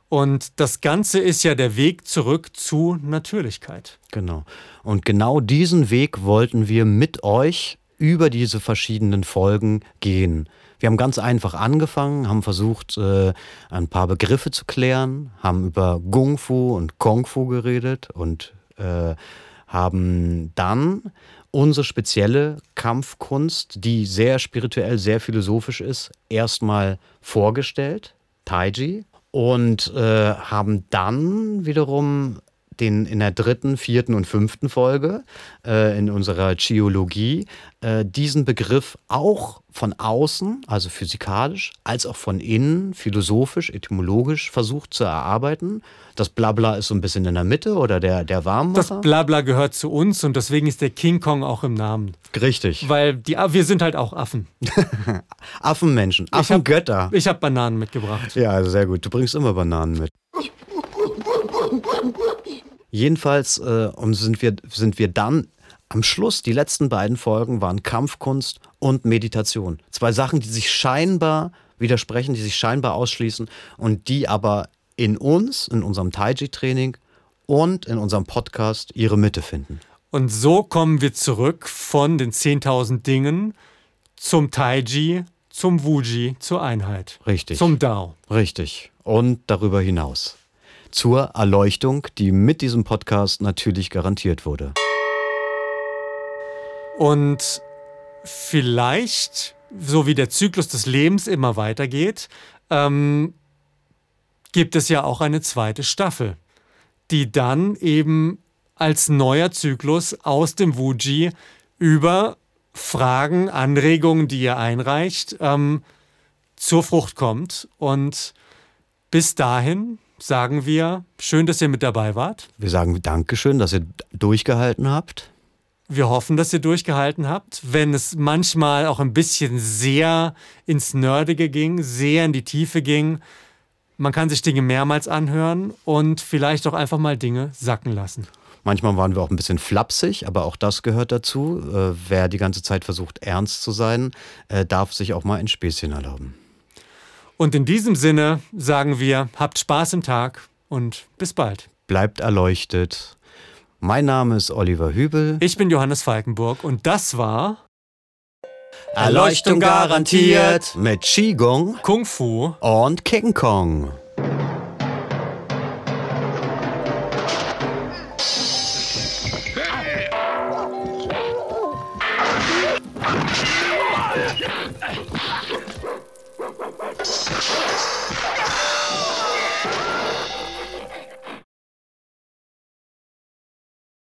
Und das Ganze ist ja der Weg zurück zu Natürlichkeit. Genau. Und genau diesen Weg wollten wir mit euch über diese verschiedenen Folgen gehen. Wir haben ganz einfach angefangen, haben versucht, äh, ein paar Begriffe zu klären, haben über Kung Fu und Kung Fu geredet und äh, haben dann unsere spezielle Kampfkunst, die sehr spirituell, sehr philosophisch ist, erstmal vorgestellt, Taiji, und äh, haben dann wiederum den in der dritten, vierten und fünften Folge äh, in unserer Geologie äh, diesen Begriff auch von außen, also physikalisch, als auch von innen, philosophisch, etymologisch versucht zu erarbeiten. Das Blabla ist so ein bisschen in der Mitte oder der, der Warmmacher. Das Blabla gehört zu uns und deswegen ist der King Kong auch im Namen. Richtig. Weil die, wir sind halt auch Affen. Affenmenschen, Affengötter. Ich habe hab Bananen mitgebracht. Ja, also sehr gut. Du bringst immer Bananen mit. Jedenfalls äh, und sind, wir, sind wir dann am Schluss, die letzten beiden Folgen waren Kampfkunst und Meditation. Zwei Sachen, die sich scheinbar widersprechen, die sich scheinbar ausschließen und die aber in uns, in unserem Taiji-Training und in unserem Podcast ihre Mitte finden. Und so kommen wir zurück von den 10.000 Dingen zum Taiji, zum Wuji, zur Einheit. Richtig. Zum Dao. Richtig. Und darüber hinaus. Zur Erleuchtung, die mit diesem Podcast natürlich garantiert wurde. Und vielleicht, so wie der Zyklus des Lebens immer weitergeht, ähm, gibt es ja auch eine zweite Staffel, die dann eben als neuer Zyklus aus dem Wuji über Fragen, Anregungen, die ihr einreicht, ähm, zur Frucht kommt. Und bis dahin sagen wir, schön, dass ihr mit dabei wart. Wir sagen Dankeschön, dass ihr durchgehalten habt. Wir hoffen, dass ihr durchgehalten habt, wenn es manchmal auch ein bisschen sehr ins Nerdige ging, sehr in die Tiefe ging. Man kann sich Dinge mehrmals anhören und vielleicht auch einfach mal Dinge sacken lassen. Manchmal waren wir auch ein bisschen flapsig, aber auch das gehört dazu. Äh, wer die ganze Zeit versucht, ernst zu sein, äh, darf sich auch mal ein Späßchen erlauben. Und in diesem Sinne sagen wir, habt Spaß im Tag und bis bald. Bleibt erleuchtet. Mein Name ist Oliver Hübel. Ich bin Johannes Falkenburg und das war Erleuchtung garantiert mit Qigong Kung Fu und King Kong.